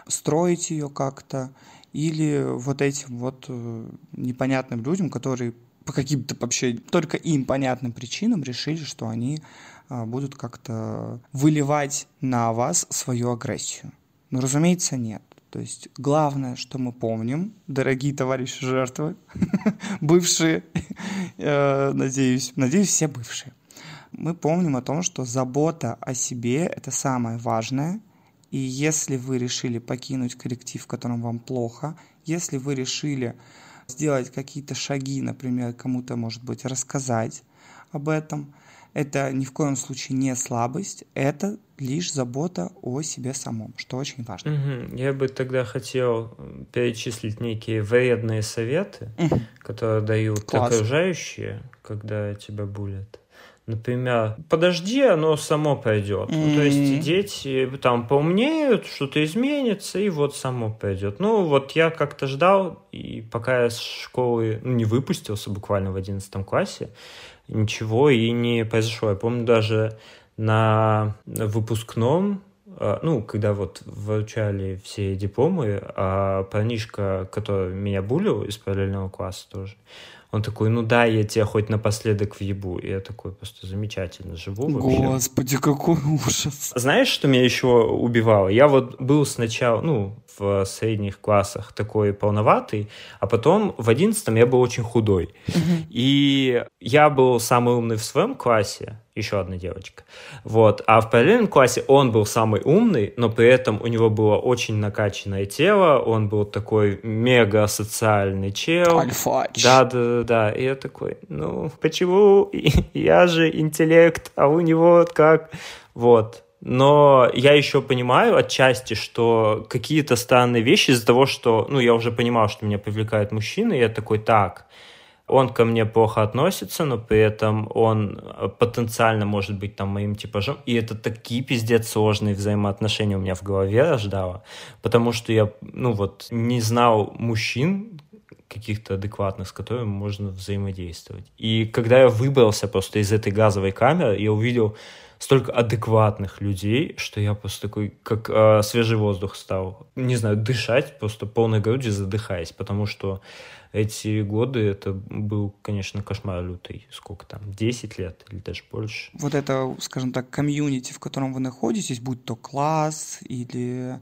строить ее как-то, или вот этим вот э, непонятным людям, которые по каким-то вообще только им понятным причинам решили, что они будут как-то выливать на вас свою агрессию. Но, разумеется, нет. То есть главное, что мы помним, дорогие товарищи жертвы, бывшие, э, надеюсь, надеюсь, все бывшие, мы помним о том, что забота о себе – это самое важное, и если вы решили покинуть коллектив, в котором вам плохо, если вы решили сделать какие-то шаги, например, кому-то, может быть, рассказать об этом – это ни в коем случае не слабость, это лишь забота о себе самом, что очень важно. Угу. Я бы тогда хотел перечислить некие вредные советы, угу. которые дают Класс. окружающие, когда тебя булят. Например, подожди, оно само пойдет. Mm-hmm. Ну, то есть дети там поумнеют, что-то изменится, и вот само пойдет. Ну, вот я как-то ждал, и пока я с школы ну, не выпустился буквально в одиннадцатом классе, ничего и не произошло. Я помню даже на выпускном, а, ну, когда вот вручали все дипломы, а парнишка, который меня булил из параллельного класса тоже, он такой, ну да, я тебя хоть напоследок въебу. И я такой, просто замечательно живу вообще. Господи, какой ужас. Знаешь, что меня еще убивало? Я вот был сначала, ну, в средних классах такой полноватый, а потом в одиннадцатом я был очень худой. Угу. И я был самый умный в своем классе, еще одна девочка. Вот. А в параллельном классе он был самый умный, но при этом у него было очень накачанное тело, он был такой мега социальный чел. Альфач. Да, да, да, да. И я такой, ну, почему я же интеллект, а у него как? Вот. Но я еще понимаю отчасти, что какие-то странные вещи из-за того, что, ну, я уже понимал, что меня привлекают мужчины, я такой, так, он ко мне плохо относится, но при этом он потенциально может быть там моим типажом. И это такие пиздец сложные взаимоотношения у меня в голове рождало, потому что я, ну вот, не знал мужчин, каких-то адекватных, с которыми можно взаимодействовать. И когда я выбрался просто из этой газовой камеры, я увидел столько адекватных людей, что я просто такой, как э, свежий воздух стал. Не знаю, дышать просто полной грудью задыхаясь, потому что эти годы это был, конечно, кошмар лютый. Сколько там, 10 лет или даже больше. Вот это, скажем так, комьюнити, в котором вы находитесь, будь то класс или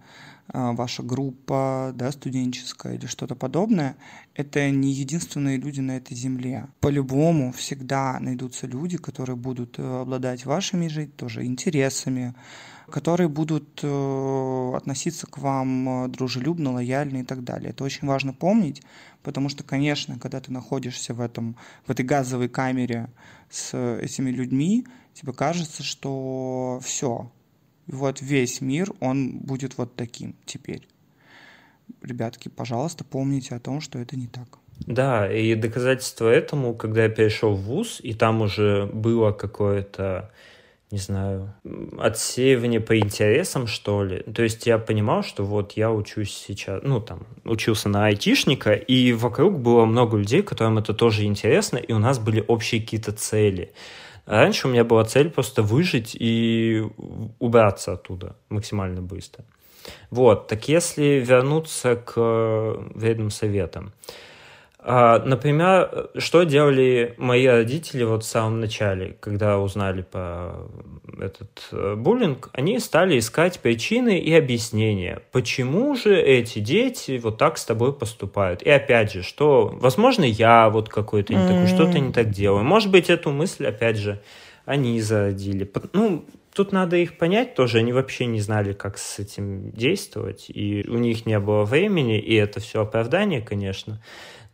ваша группа да, студенческая или что-то подобное, это не единственные люди на этой земле. По-любому всегда найдутся люди, которые будут э, обладать вашими же тоже интересами, которые будут э, относиться к вам э, дружелюбно, лояльно и так далее. Это очень важно помнить, потому что, конечно, когда ты находишься в, этом, в этой газовой камере с этими людьми, тебе кажется, что все, вот весь мир, он будет вот таким теперь. Ребятки, пожалуйста, помните о том, что это не так. Да, и доказательство этому, когда я перешел в ВУЗ, и там уже было какое-то, не знаю, отсеивание по интересам, что ли. То есть я понимал, что вот я учусь сейчас, ну, там, учился на айтишника, и вокруг было много людей, которым это тоже интересно, и у нас были общие какие-то цели. Раньше у меня была цель просто выжить и убраться оттуда максимально быстро. Вот, так если вернуться к вредным советам. А, например, что делали мои родители вот в самом начале, когда узнали про этот э, буллинг? Они стали искать причины и объяснения, почему же эти дети вот так с тобой поступают. И опять же, что, возможно, я вот какой-то не такой, что-то не так делаю. Может быть, эту мысль, опять же, они зародили. Ну, тут надо их понять тоже. Они вообще не знали, как с этим действовать. И у них не было времени, и это все оправдание, конечно.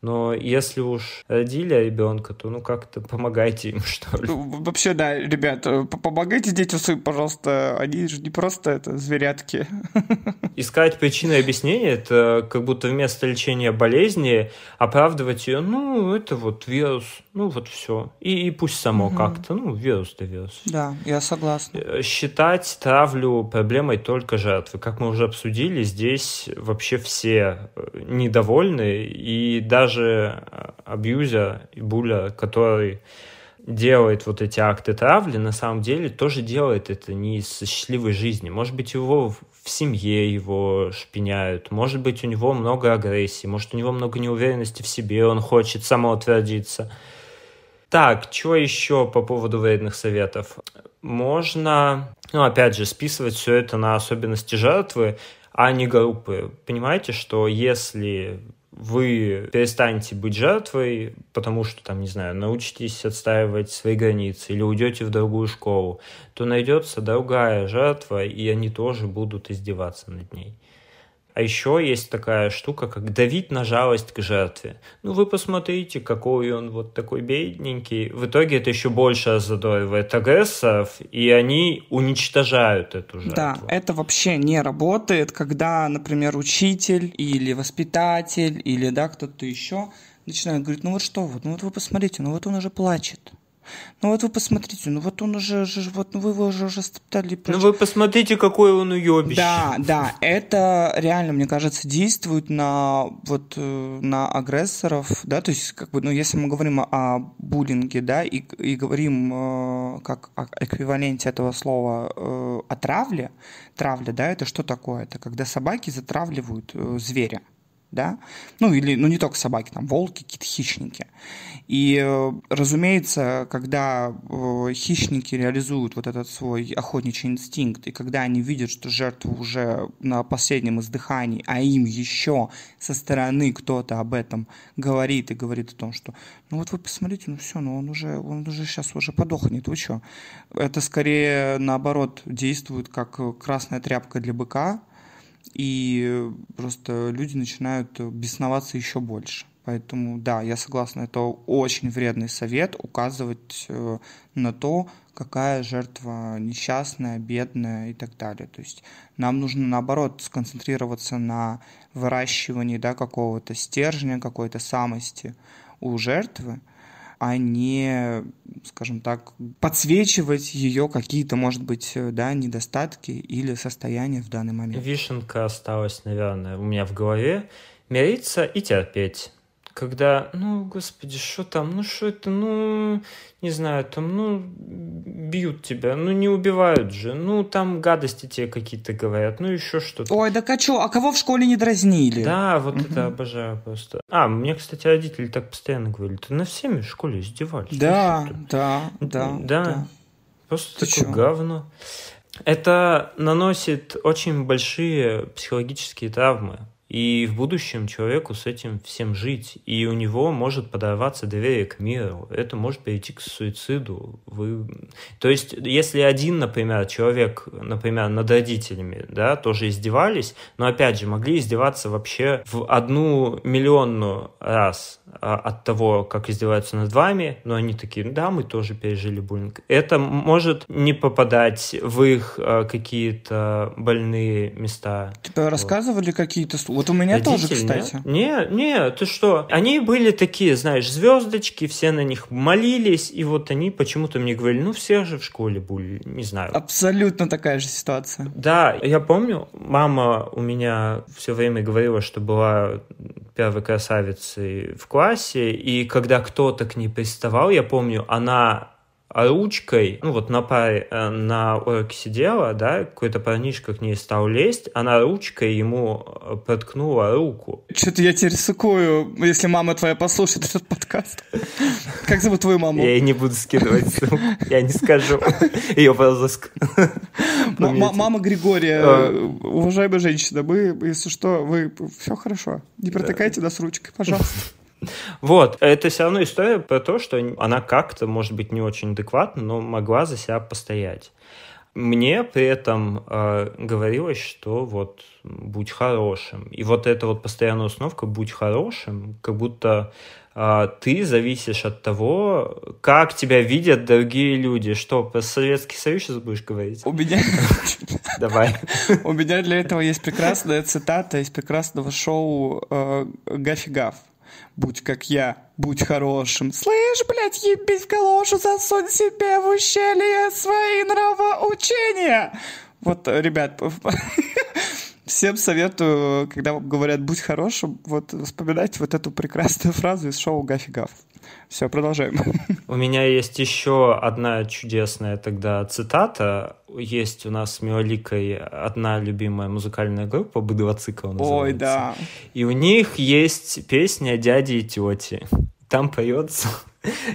Но если уж родили ребенка, то ну как-то помогайте им, что ли. Ну, вообще, да, ребят, э, помогайте детям своим, пожалуйста. Они же не просто это зверятки. Искать причины объяснения, это как будто вместо лечения болезни оправдывать ее, ну, это вот вирус, ну, вот все. И, и пусть само угу. как-то, ну, вирус-то вирус. Да, я согласна. Э, считать травлю проблемой только жертвы. Как мы уже обсудили, здесь вообще все э, недовольны, и даже даже э, абьюзер и буля, который делает вот эти акты травли, на самом деле тоже делает это не из счастливой жизни. Может быть, его в семье его шпиняют, может быть, у него много агрессии, может, у него много неуверенности в себе, он хочет самоутвердиться. Так, что еще по поводу вредных советов? Можно, ну, опять же, списывать все это на особенности жертвы, а не группы. Понимаете, что если вы перестанете быть жертвой, потому что, там, не знаю, научитесь отстаивать свои границы или уйдете в другую школу, то найдется другая жертва, и они тоже будут издеваться над ней. А еще есть такая штука, как давить на жалость к жертве. Ну, вы посмотрите, какой он вот такой бедненький. В итоге это еще больше задоривает агрессоров, и они уничтожают эту жертву. Да, это вообще не работает, когда, например, учитель или воспитатель или да, кто-то еще начинает говорить, ну вот что, вот, ну вот вы посмотрите, ну вот он уже плачет. Ну вот вы посмотрите, ну вот он уже, вот ну вы его уже, уже стоптали. Ну вы посмотрите, какой он уебище. Да, да, это реально, мне кажется, действует на вот э, на агрессоров, да, то есть как бы, ну если мы говорим о буллинге, да, и, и говорим э, как о эквиваленте этого слова э, о травле, травля, да, это что такое? Это когда собаки затравливают э, зверя да, ну или, ну не только собаки, там волки, какие-то хищники. И, э, разумеется, когда э, хищники реализуют вот этот свой охотничий инстинкт, и когда они видят, что жертва уже на последнем издыхании, а им еще со стороны кто-то об этом говорит и говорит о том, что ну вот вы посмотрите, ну все, ну он уже, он уже сейчас уже подохнет, вы что? Это скорее наоборот действует как красная тряпка для быка, и просто люди начинают бесноваться еще больше. Поэтому, да, я согласна, это очень вредный совет указывать э, на то, какая жертва несчастная, бедная и так далее. То есть нам нужно, наоборот, сконцентрироваться на выращивании да, какого-то стержня, какой-то самости у жертвы, а не, скажем так, подсвечивать ее какие-то, может быть, да, недостатки или состояния в данный момент. Вишенка осталась, наверное, у меня в голове. Мириться и терпеть когда, ну, господи, что там, ну, что это, ну, не знаю, там, ну, бьют тебя, ну, не убивают же, ну, там гадости тебе какие-то говорят, ну, еще что-то. Ой, да что, а кого в школе не дразнили? Да, вот угу. это обожаю просто. А, мне, кстати, родители так постоянно говорили, ты на всеми в школе издевались. Да, да, да, да, да. Просто ты такое чё? говно. Это наносит очень большие психологические травмы. И в будущем человеку с этим всем жить. И у него может подорваться доверие к миру. Это может перейти к суициду. Вы... То есть, если один, например, человек, например, над родителями, да, тоже издевались, но опять же, могли издеваться вообще в одну миллионную раз а, от того, как издеваются над вами, но они такие, да, мы тоже пережили буллинг. Это может не попадать в их а, какие-то больные места. Тебе вот. рассказывали какие-то вот у меня Родители, тоже, кстати. Не, не, ты что? Они были такие, знаешь, звездочки, все на них молились, и вот они почему-то мне говорили, ну все же в школе были, не знаю. Абсолютно такая же ситуация. Да, я помню, мама у меня все время говорила, что была первой красавицей в классе, и когда кто-то к ней приставал, я помню, она ручкой, ну вот на паре, э, на уроке сидела, да, какой-то парнишка к ней стал лезть, она ручкой ему э, проткнула руку. Что-то я теперь сыкую, если мама твоя послушает этот подкаст. Как зовут твою маму? Я ей не буду скидывать я не скажу. Ее розыск. Мама Григория, а. уважаемая женщина, мы, если что, вы все хорошо. Не протыкайте нас ручкой, пожалуйста. Вот, это все равно история про то, что она как-то, может быть, не очень адекватна, но могла за себя постоять. Мне при этом э, говорилось, что вот будь хорошим. И вот эта вот постоянная установка «будь хорошим», как будто э, ты зависишь от того, как тебя видят другие люди. Что, про Советский Союз сейчас будешь говорить? У меня... Давай. У меня для этого есть прекрасная цитата из прекрасного шоу э, «Гафи Гаф» будь как я, будь хорошим. Слышь, блядь, ебись в засунь себе в ущелье свои нравоучения. Вот, ребят, всем советую, когда говорят «будь хорошим», вот вспоминайте вот эту прекрасную фразу из шоу «Гафи Гаф». Все, продолжаем. У меня есть еще одна чудесная тогда цитата. Есть у нас с Миоликой одна любимая музыкальная группа, Быдвацикл называется. Ой, да. И у них есть песня «Дяди и тети». Там поется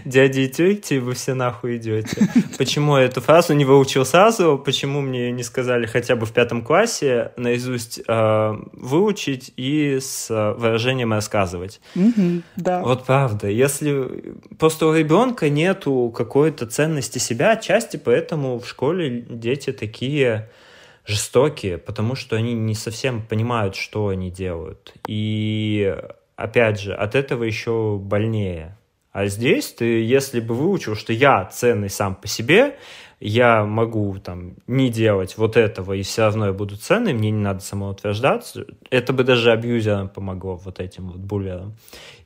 дяди и тети, вы все нахуй идете. Почему я эту фразу не выучил сразу, почему мне не сказали хотя бы в пятом классе наизусть э, выучить и с выражением рассказывать. Mm-hmm, да. Вот правда, если просто у ребенка нету какой-то ценности себя, отчасти поэтому в школе дети такие жестокие, потому что они не совсем понимают, что они делают. И опять же, от этого еще больнее. А здесь ты, если бы выучил, что я ценный сам по себе, я могу там не делать вот этого, и все равно я буду ценный, мне не надо самоутверждаться. Это бы даже абьюзерам помогло, вот этим вот буллерам.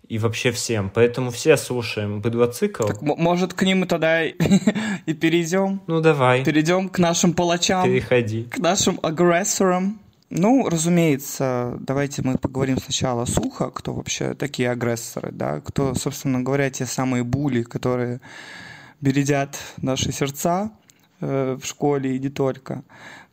И вообще всем. Поэтому все слушаем B2 Так, может, к ним мы тогда и перейдем? Ну, давай. Перейдем к нашим палачам. Переходи. К нашим агрессорам. Ну, разумеется, давайте мы поговорим сначала сухо, кто вообще такие агрессоры, да, кто, собственно говоря, те самые були, которые бередят наши сердца э, в школе и не только.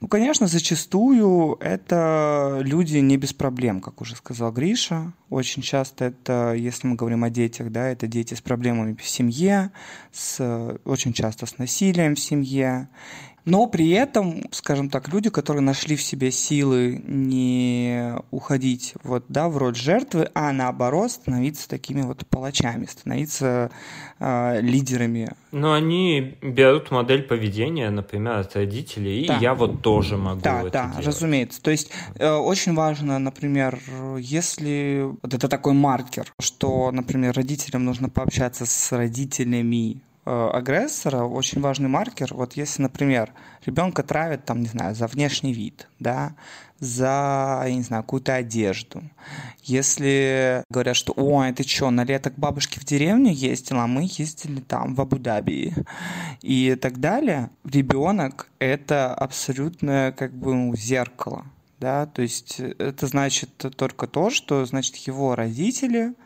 Ну, конечно, зачастую это люди не без проблем, как уже сказал Гриша. Очень часто это, если мы говорим о детях, да, это дети с проблемами в семье, с, очень часто с насилием в семье но при этом, скажем так, люди, которые нашли в себе силы не уходить вот, да, в роль жертвы, а наоборот становиться такими вот палачами, становиться э, лидерами. Но они берут модель поведения, например, от родителей, и да. я вот тоже могу да, это да, делать. разумеется. То есть э, очень важно, например, если вот это такой маркер, что, например, родителям нужно пообщаться с родителями агрессора очень важный маркер. Вот если, например, ребенка травят, там, не знаю, за внешний вид, да, за, не знаю, какую-то одежду. Если говорят, что, ой, ты что, на лето к бабушке в деревню ездила, а мы ездили там, в Абу-Даби и так далее, ребенок — это абсолютное как бы ну, зеркало, да, то есть это значит только то, что, значит, его родители —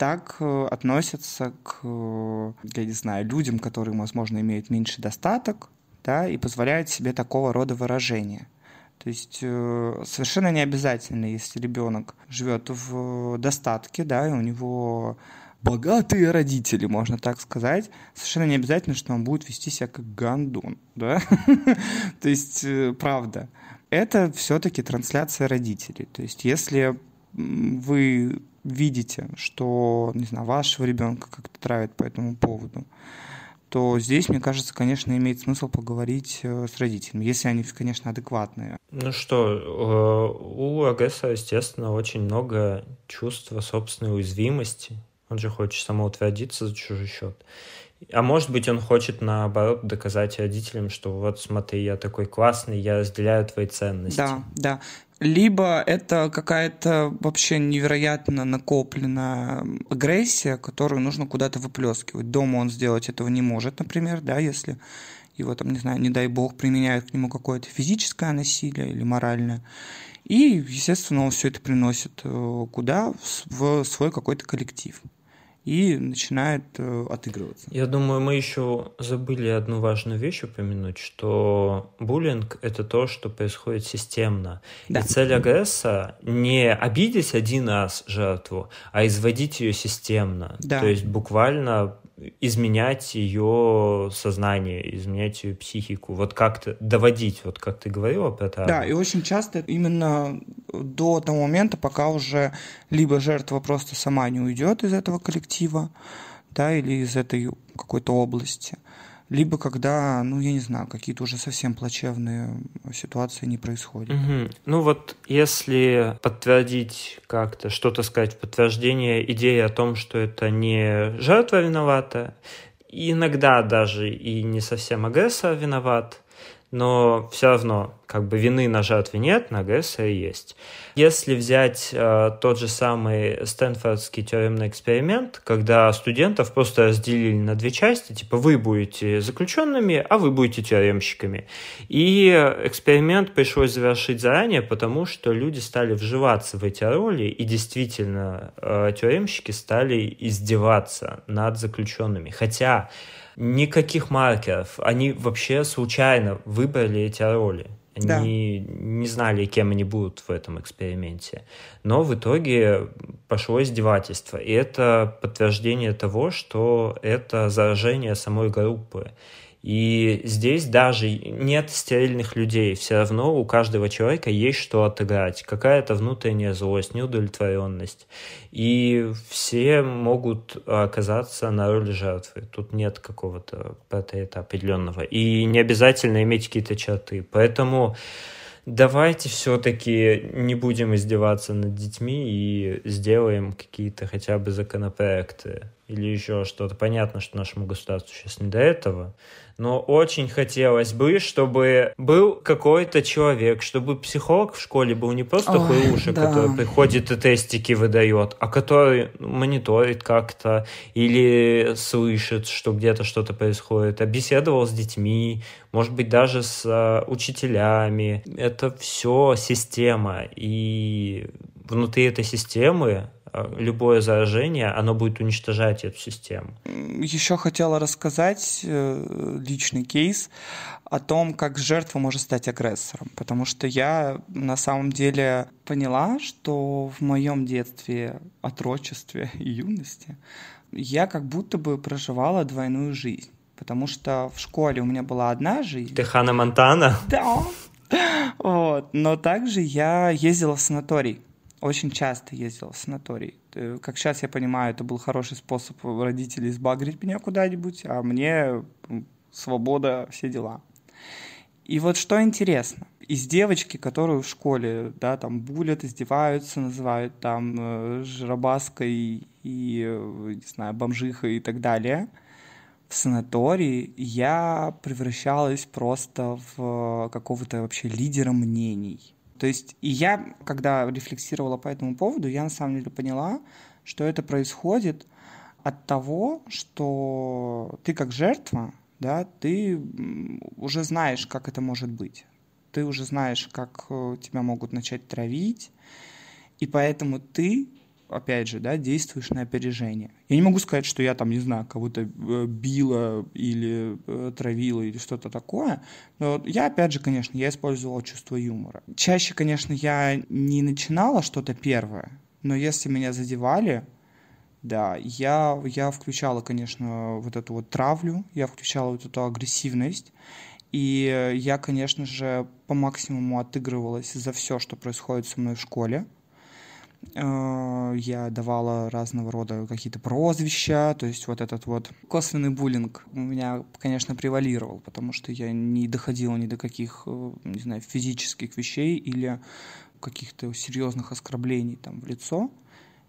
так э, относятся к, я не знаю, людям, которые, возможно, имеют меньший достаток, да, и позволяют себе такого рода выражения. То есть э, совершенно не обязательно, если ребенок живет в достатке, да, и у него богатые родители, можно так сказать, совершенно не обязательно, что он будет вести себя как гандон, да. То есть, э, правда, это все-таки трансляция родителей. То есть, если вы видите, что, не знаю, вашего ребенка как-то травят по этому поводу, то здесь, мне кажется, конечно, имеет смысл поговорить э, с родителями, если они, конечно, адекватные. Ну что, э, у агрессора, естественно, очень много чувства собственной уязвимости. Он же хочет самоутвердиться за чужой счет. А может быть, он хочет, наоборот, доказать родителям, что вот, смотри, я такой классный, я разделяю твои ценности. Да, да либо это какая-то вообще невероятно накопленная агрессия, которую нужно куда-то выплескивать. Дома он сделать этого не может, например, да, если его там, не знаю, не дай бог, применяют к нему какое-то физическое насилие или моральное. И, естественно, он все это приносит э, куда? В свой какой-то коллектив и начинает э, отыгрываться. Я думаю, мы еще забыли одну важную вещь упомянуть, что буллинг — это то, что происходит системно. Да. И цель агрессора не обидеть один раз жертву, а изводить ее системно. Да. То есть буквально изменять ее сознание, изменять ее психику, вот как-то доводить, вот как ты говорила про это. Да, и очень часто именно до того момента, пока уже либо жертва просто сама не уйдет из этого коллектива, да, или из этой какой-то области, либо когда, ну, я не знаю, какие-то уже совсем плачевные ситуации не происходят. Угу. Ну вот, если подтвердить как-то, что-то сказать в подтверждение идеи о том, что это не жертва виновата, иногда даже и не совсем агрессор виноват, но все равно как бы вины на жертве нет, на агрессоре есть. Если взять э, тот же самый Стэнфордский тюремный эксперимент, когда студентов просто разделили на две части, типа вы будете заключенными, а вы будете тюремщиками. И эксперимент пришлось завершить заранее, потому что люди стали вживаться в эти роли, и действительно э, тюремщики стали издеваться над заключенными. Хотя никаких маркеров. Они вообще случайно выбрали эти роли. Они да. не знали, кем они будут в этом эксперименте. Но в итоге пошло издевательство. И это подтверждение того, что это заражение самой группы. И здесь даже нет стерильных людей. Все равно у каждого человека есть что отыграть. Какая-то внутренняя злость, неудовлетворенность. И все могут оказаться на роли жертвы. Тут нет какого-то портрета определенного. И не обязательно иметь какие-то черты. Поэтому давайте все-таки не будем издеваться над детьми и сделаем какие-то хотя бы законопроекты или еще что-то. Понятно, что нашему государству сейчас не до этого, но очень хотелось бы, чтобы был какой-то человек, чтобы психолог в школе был не просто Ой, хуйлуша, да. который приходит и тестики выдает, а который мониторит как-то или слышит, что где-то что-то происходит, а беседовал с детьми, может быть, даже с а, учителями. Это все система, и внутри этой системы любое заражение, оно будет уничтожать эту систему. Еще хотела рассказать э, личный кейс о том, как жертва может стать агрессором, потому что я на самом деле поняла, что в моем детстве, отрочестве и юности я как будто бы проживала двойную жизнь, потому что в школе у меня была одна жизнь. Ты Хана Монтана? Да. Вот. Но также я ездила в санаторий очень часто ездил в санаторий. Э, как сейчас я понимаю, это был хороший способ родителей сбагрить меня куда-нибудь, а мне свобода, все дела. И вот что интересно, из девочки, которую в школе, да, там булят, издеваются, называют там э, жиробаской и, э, не знаю, бомжихой и так далее, в санатории я превращалась просто в какого-то вообще лидера мнений то есть и я, когда рефлексировала по этому поводу, я на самом деле поняла, что это происходит от того, что ты как жертва, да, ты уже знаешь, как это может быть. Ты уже знаешь, как э, тебя могут начать травить, и поэтому ты опять же, да, действуешь на опережение. Я не могу сказать, что я там, не знаю, кого-то э, била или э, травила или что-то такое, но я, опять же, конечно, я использовала чувство юмора. Чаще, конечно, я не начинала что-то первое, но если меня задевали, да, я, я включала, конечно, вот эту вот травлю, я включала вот эту агрессивность, и я, конечно же, по максимуму отыгрывалась за все, что происходит со мной в школе. Э, я давала разного рода какие-то прозвища, то есть вот этот вот косвенный буллинг у меня, конечно, превалировал, потому что я не доходила ни до каких, э, не знаю, физических вещей или каких-то серьезных оскорблений там в лицо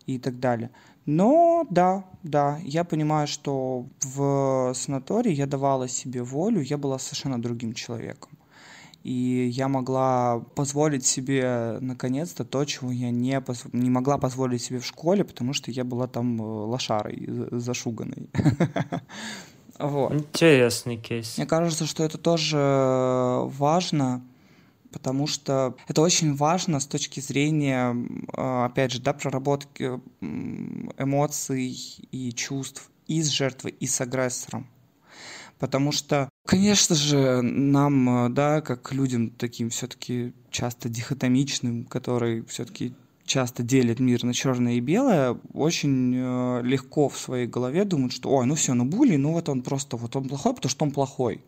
и так далее. Но да, да, я понимаю, что в санатории я давала себе волю, я была совершенно другим человеком. И я могла позволить себе наконец-то то, чего я не, поз... не могла позволить себе в школе, потому что я была там э, лошарой зашуганной. Вот. Интересный кейс. Мне кажется, что это тоже важно, потому что это очень важно с точки зрения, а, опять же, да, проработки эмоций и чувств и с жертвой, и с агрессором. Потому что, конечно же, нам, да, как людям таким все-таки часто дихотомичным, который все-таки часто делит мир на черное и белое, очень э, легко в своей голове думать, что, ой, ну все, ну були, ну вот он просто, вот он плохой, потому что он плохой.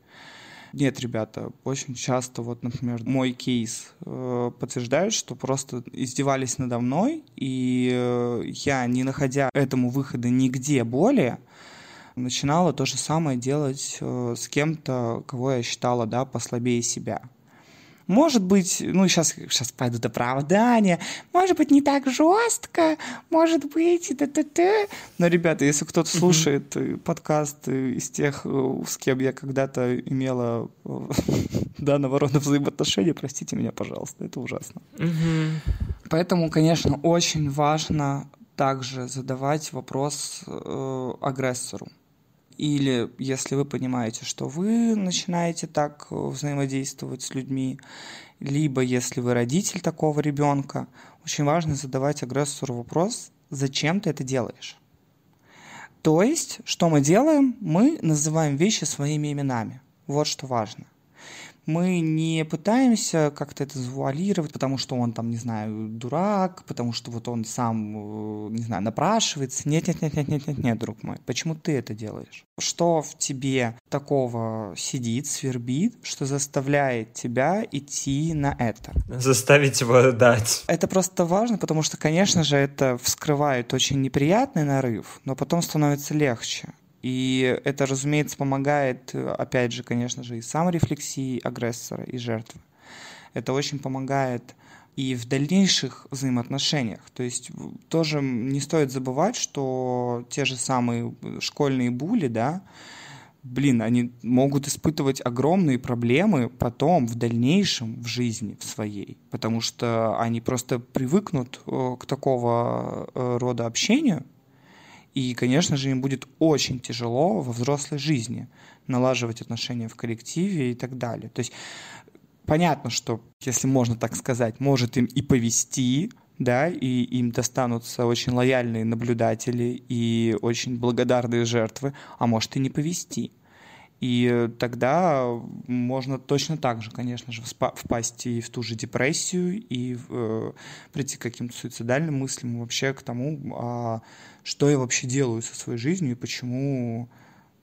Нет, ребята, очень часто, вот, например, мой кейс э, подтверждает, что просто издевались надо мной, и э, я, не находя этому выхода нигде более, начинала то же самое делать э, с кем-то, кого я считала, да, послабее себя. Может быть, ну, сейчас, сейчас пойдут оправдания, может быть, не так жестко, может быть, и т-т-т. Но, ребята, если кто-то слушает mm-hmm. подкаст из тех, э, с кем я когда-то имела данного рода взаимоотношения, простите меня, пожалуйста, это ужасно. Mm-hmm. Поэтому, конечно, очень важно также задавать вопрос э, агрессору. Или если вы понимаете, что вы начинаете так э, взаимодействовать с людьми, либо если вы родитель такого ребенка, очень важно задавать агрессору вопрос, зачем ты это делаешь. То есть, что мы делаем? Мы называем вещи своими именами. Вот что важно мы не пытаемся как-то это завуалировать, потому что он там, не знаю, дурак, потому что вот он сам, э, не знаю, напрашивается. Нет, нет, нет, нет, нет, нет, нет, друг мой. Почему ты это делаешь? Что в тебе такого сидит, свербит, что заставляет тебя идти на это? Заставить его дать. Это просто важно, потому что, конечно же, это вскрывает очень неприятный нарыв, но потом становится легче. И это, разумеется, помогает, опять же, конечно же, и саморефлексии агрессора, и жертвы. Это очень помогает и в дальнейших взаимоотношениях. То есть тоже не стоит забывать, что те же самые школьные були, да, блин, они могут испытывать огромные проблемы потом, в дальнейшем, в жизни в своей, потому что они просто привыкнут э, к такого э, рода общению, и, конечно же, им будет очень тяжело во взрослой жизни налаживать отношения в коллективе и так далее. То есть понятно, что, если можно так сказать, может им и повести, да, и им достанутся очень лояльные наблюдатели и очень благодарные жертвы, а может и не повести. И тогда можно точно так же, конечно же, впасть и в ту же депрессию, и э, прийти к каким-то суицидальным мыслям, вообще к тому, а, что я вообще делаю со своей жизнью и почему,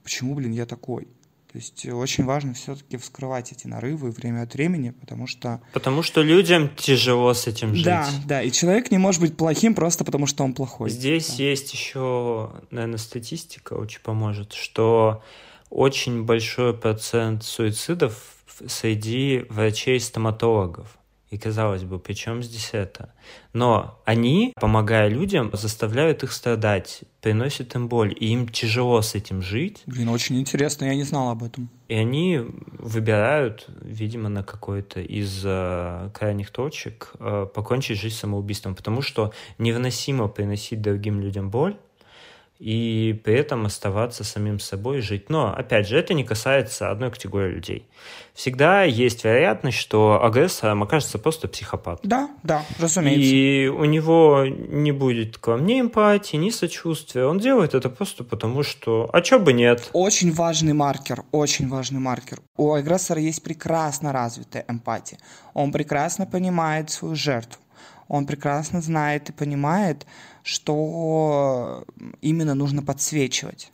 почему, блин, я такой. То есть очень важно все-таки вскрывать эти нарывы время от времени, потому что... Потому что людям тяжело с этим жить. Да, да, и человек не может быть плохим просто потому, что он плохой. Здесь да. есть еще, наверное, статистика очень поможет, что очень большой процент суицидов среди врачей-стоматологов. И казалось бы, при чем здесь это? Но они, помогая людям, заставляют их страдать, приносят им боль, и им тяжело с этим жить. Блин, очень интересно, я не знал об этом. И они выбирают, видимо, на какой-то из э, крайних точек э, покончить жизнь самоубийством, потому что невыносимо приносить другим людям боль, и при этом оставаться самим собой и жить. Но, опять же, это не касается одной категории людей. Всегда есть вероятность, что агрессором окажется просто психопат. Да, да, разумеется. И у него не будет к вам ни эмпатии, ни сочувствия. Он делает это просто потому, что... А чё бы нет? Очень важный маркер, очень важный маркер. У агрессора есть прекрасно развитая эмпатия. Он прекрасно понимает свою жертву. Он прекрасно знает и понимает, что именно нужно подсвечивать.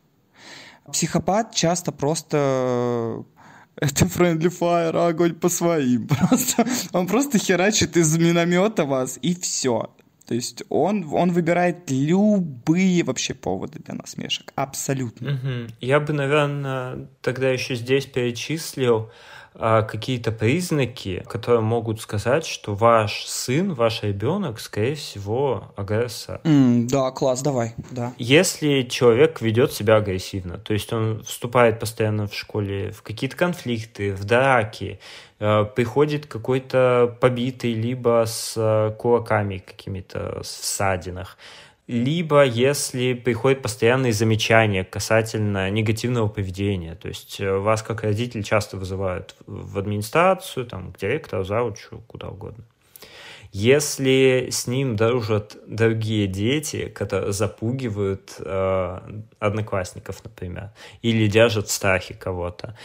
Психопат часто просто это friendly fire, огонь по своим. Просто, он просто херачит из миномета вас, и все. То есть он, он выбирает любые вообще поводы для насмешек. Абсолютно. Угу. Я бы, наверное, тогда еще здесь перечислил какие-то признаки, которые могут сказать, что ваш сын, ваш ребенок, скорее всего, агрессор. Mm, да, класс, давай, да. Если человек ведет себя агрессивно, то есть он вступает постоянно в школе в какие-то конфликты, в драки, э, приходит какой-то побитый, либо с э, кулаками какими-то в ссадинах, либо если приходят постоянные замечания касательно негативного поведения. То есть э, вас как родитель часто вызывают в администрацию, там, к директору, заучу, куда угодно. Если с ним дружат другие дети, которые запугивают э, одноклассников, например, или держат в страхе кого-то,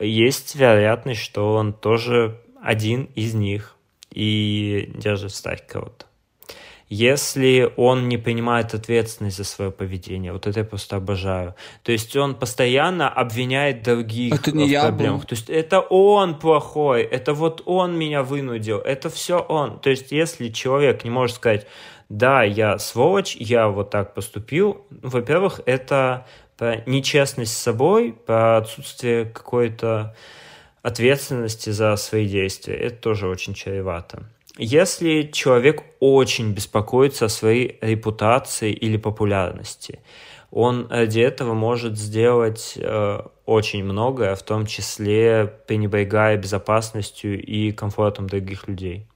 есть вероятность, что он тоже один из них и держит в страхе кого-то если он не принимает ответственность за свое поведение. Вот это я просто обожаю. То есть он постоянно обвиняет других это не в я проблемах. Был. То есть это он плохой, это вот он меня вынудил, это все он. То есть если человек не может сказать, да, я сволочь, я вот так поступил, ну, во-первых, это про нечестность с собой, про отсутствие какой-то ответственности за свои действия. Это тоже очень чревато. Если человек очень беспокоится о своей репутации или популярности, он ради этого может сделать э, очень многое, в том числе пренебрегая безопасностью и комфортом других людей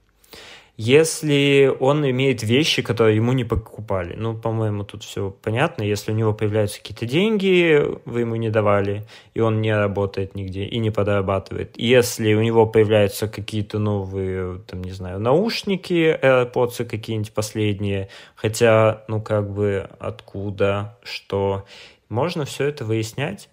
если он имеет вещи, которые ему не покупали. Ну, по-моему, тут все понятно. Если у него появляются какие-то деньги, вы ему не давали, и он не работает нигде и не подрабатывает. Если у него появляются какие-то новые, там, не знаю, наушники, AirPods какие-нибудь последние, хотя, ну, как бы, откуда, что, можно все это выяснять.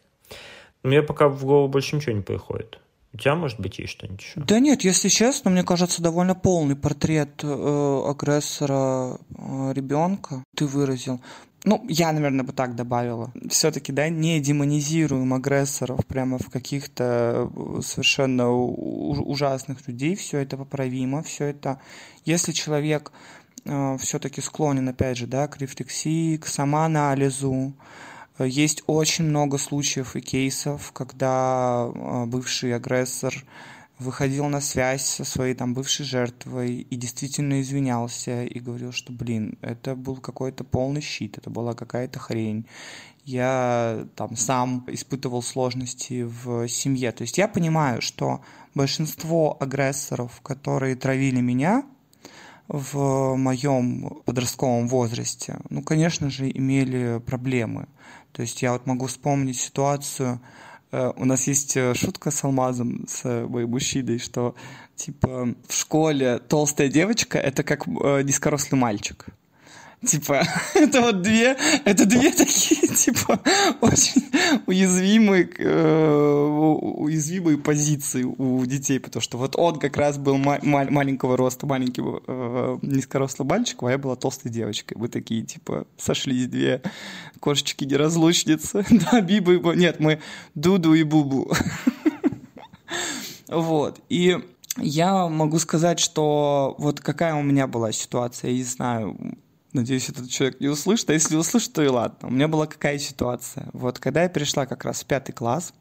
Мне пока в голову больше ничего не приходит. У тебя, может быть, есть что-нибудь еще? Да нет, если честно, мне кажется, довольно полный портрет э, агрессора э, ребенка ты выразил. Ну, я, наверное, бы так добавила. Все-таки, да, не демонизируем агрессоров прямо в каких-то э, совершенно ужасных людей. Все это поправимо, все это... Если человек э, все-таки склонен, опять же, да, к рефлексии, к самоанализу, есть очень много случаев и кейсов, когда а, бывший агрессор выходил на связь со своей там бывшей жертвой и действительно извинялся и говорил, что, блин, это был какой-то полный щит, это была какая-то хрень. Я там сам испытывал сложности в семье. То есть я понимаю, что большинство агрессоров, которые травили меня в моем подростковом возрасте, ну, конечно же, имели проблемы. То есть я вот могу вспомнить ситуацию, э, у нас есть э, шутка с Алмазом, с моим мужчиной, что типа в школе толстая девочка — это как э, низкорослый мальчик. Типа, это вот две, это две такие, типа, очень уязвимые, э, уязвимые позиции у детей, потому что вот он как раз был ма- маленького роста, маленький э, низкорослый мальчик, а я была толстой девочкой. Мы такие, типа, сошлись две кошечки-неразлучницы. да, Биба и Нет, мы Дуду и Бубу. вот, и я могу сказать, что вот какая у меня была ситуация, я не знаю, Надеюсь, этот человек не услышит. А если услышит, то и ладно. У меня была какая ситуация. Вот когда я перешла как раз в пятый класс,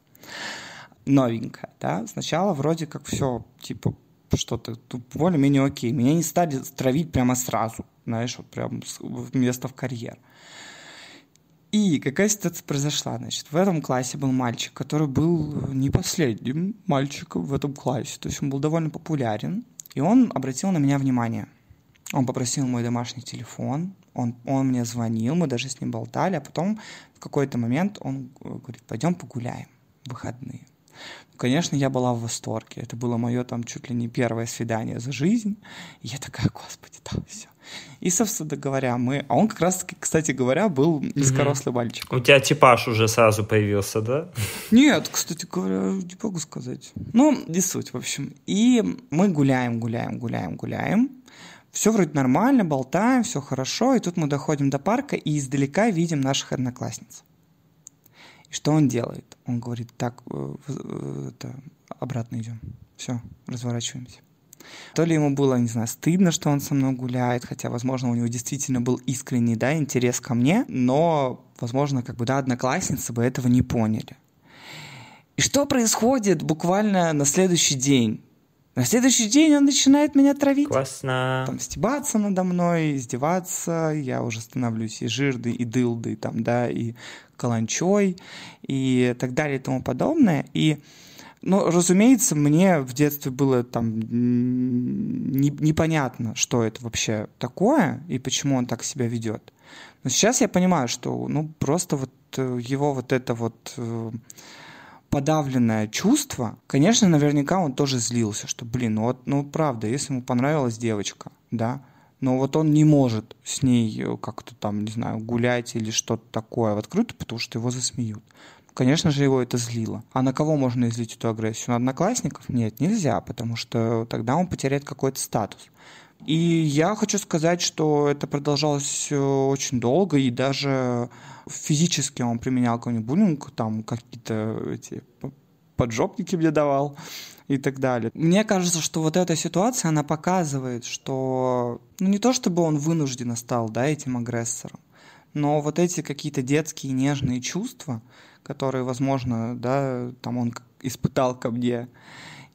новенькая, да, сначала вроде как все, типа, что-то более-менее окей. Меня не стали травить прямо сразу, знаешь, вот прям место в карьер. И какая ситуация произошла? Значит, в этом классе был мальчик, который был не последним мальчиком в этом классе. То есть он был довольно популярен, и он обратил на меня внимание – Он попросил мой домашний телефон, он, он мне звонил, мы даже с ним болтали, а потом в какой-то момент он говорит, пойдем погуляем в выходные. Конечно, я была в восторге. Это было мое там чуть ли не первое свидание за жизнь. И я такая, господи, да, все. И, собственно говоря, мы... А он как раз, кстати говоря, был низкорослый мальчик. У тебя типаж уже сразу появился, да? Нет, кстати говоря, не могу сказать. Ну, не суть, в общем. И мы гуляем, гуляем, гуляем, гуляем. Все вроде нормально, болтаем, все хорошо. И тут мы доходим до парка и издалека видим наших одноклассниц. И что он делает? Он говорит, так, э, э, это, обратно идем. Все, разворачиваемся. То ли ему было, не знаю, стыдно, что он со мной гуляет, хотя, возможно, у него действительно был искренний, да, интерес ко мне, но, возможно, как бы, да, одноклассницы бы этого не поняли. И что происходит буквально на следующий день? На следующий день он начинает меня травить. Классно. Там стебаться надо мной, издеваться. Я уже становлюсь и жирдой, и дылдой, там, да, и каланчой, и так далее и тому подобное. И ну, разумеется, мне в детстве было там не, непонятно, что это вообще такое и почему он так себя ведет. Но сейчас я понимаю, что ну просто вот его вот это вот э, подавленное чувство, конечно, наверняка он тоже злился, что, блин, ну вот, ну правда, если ему понравилась девочка, да, но вот он не может с ней э, как-то там, не знаю, гулять или что-то такое в открытую, потому что его засмеют. Конечно же, его это злило. А на кого можно излить эту агрессию? На одноклассников? Нет, нельзя, потому что тогда он потеряет какой-то статус. И я хочу сказать, что это продолжалось э, очень долго, и даже физически он применял ко мне буллинг, там какие-то эти поджопники мне давал и так далее. Мне кажется, что вот эта ситуация, она показывает, что ну, не то чтобы он вынужденно стал да, этим агрессором, но вот эти какие-то детские нежные чувства, которые, возможно, да, там он испытал ко мне,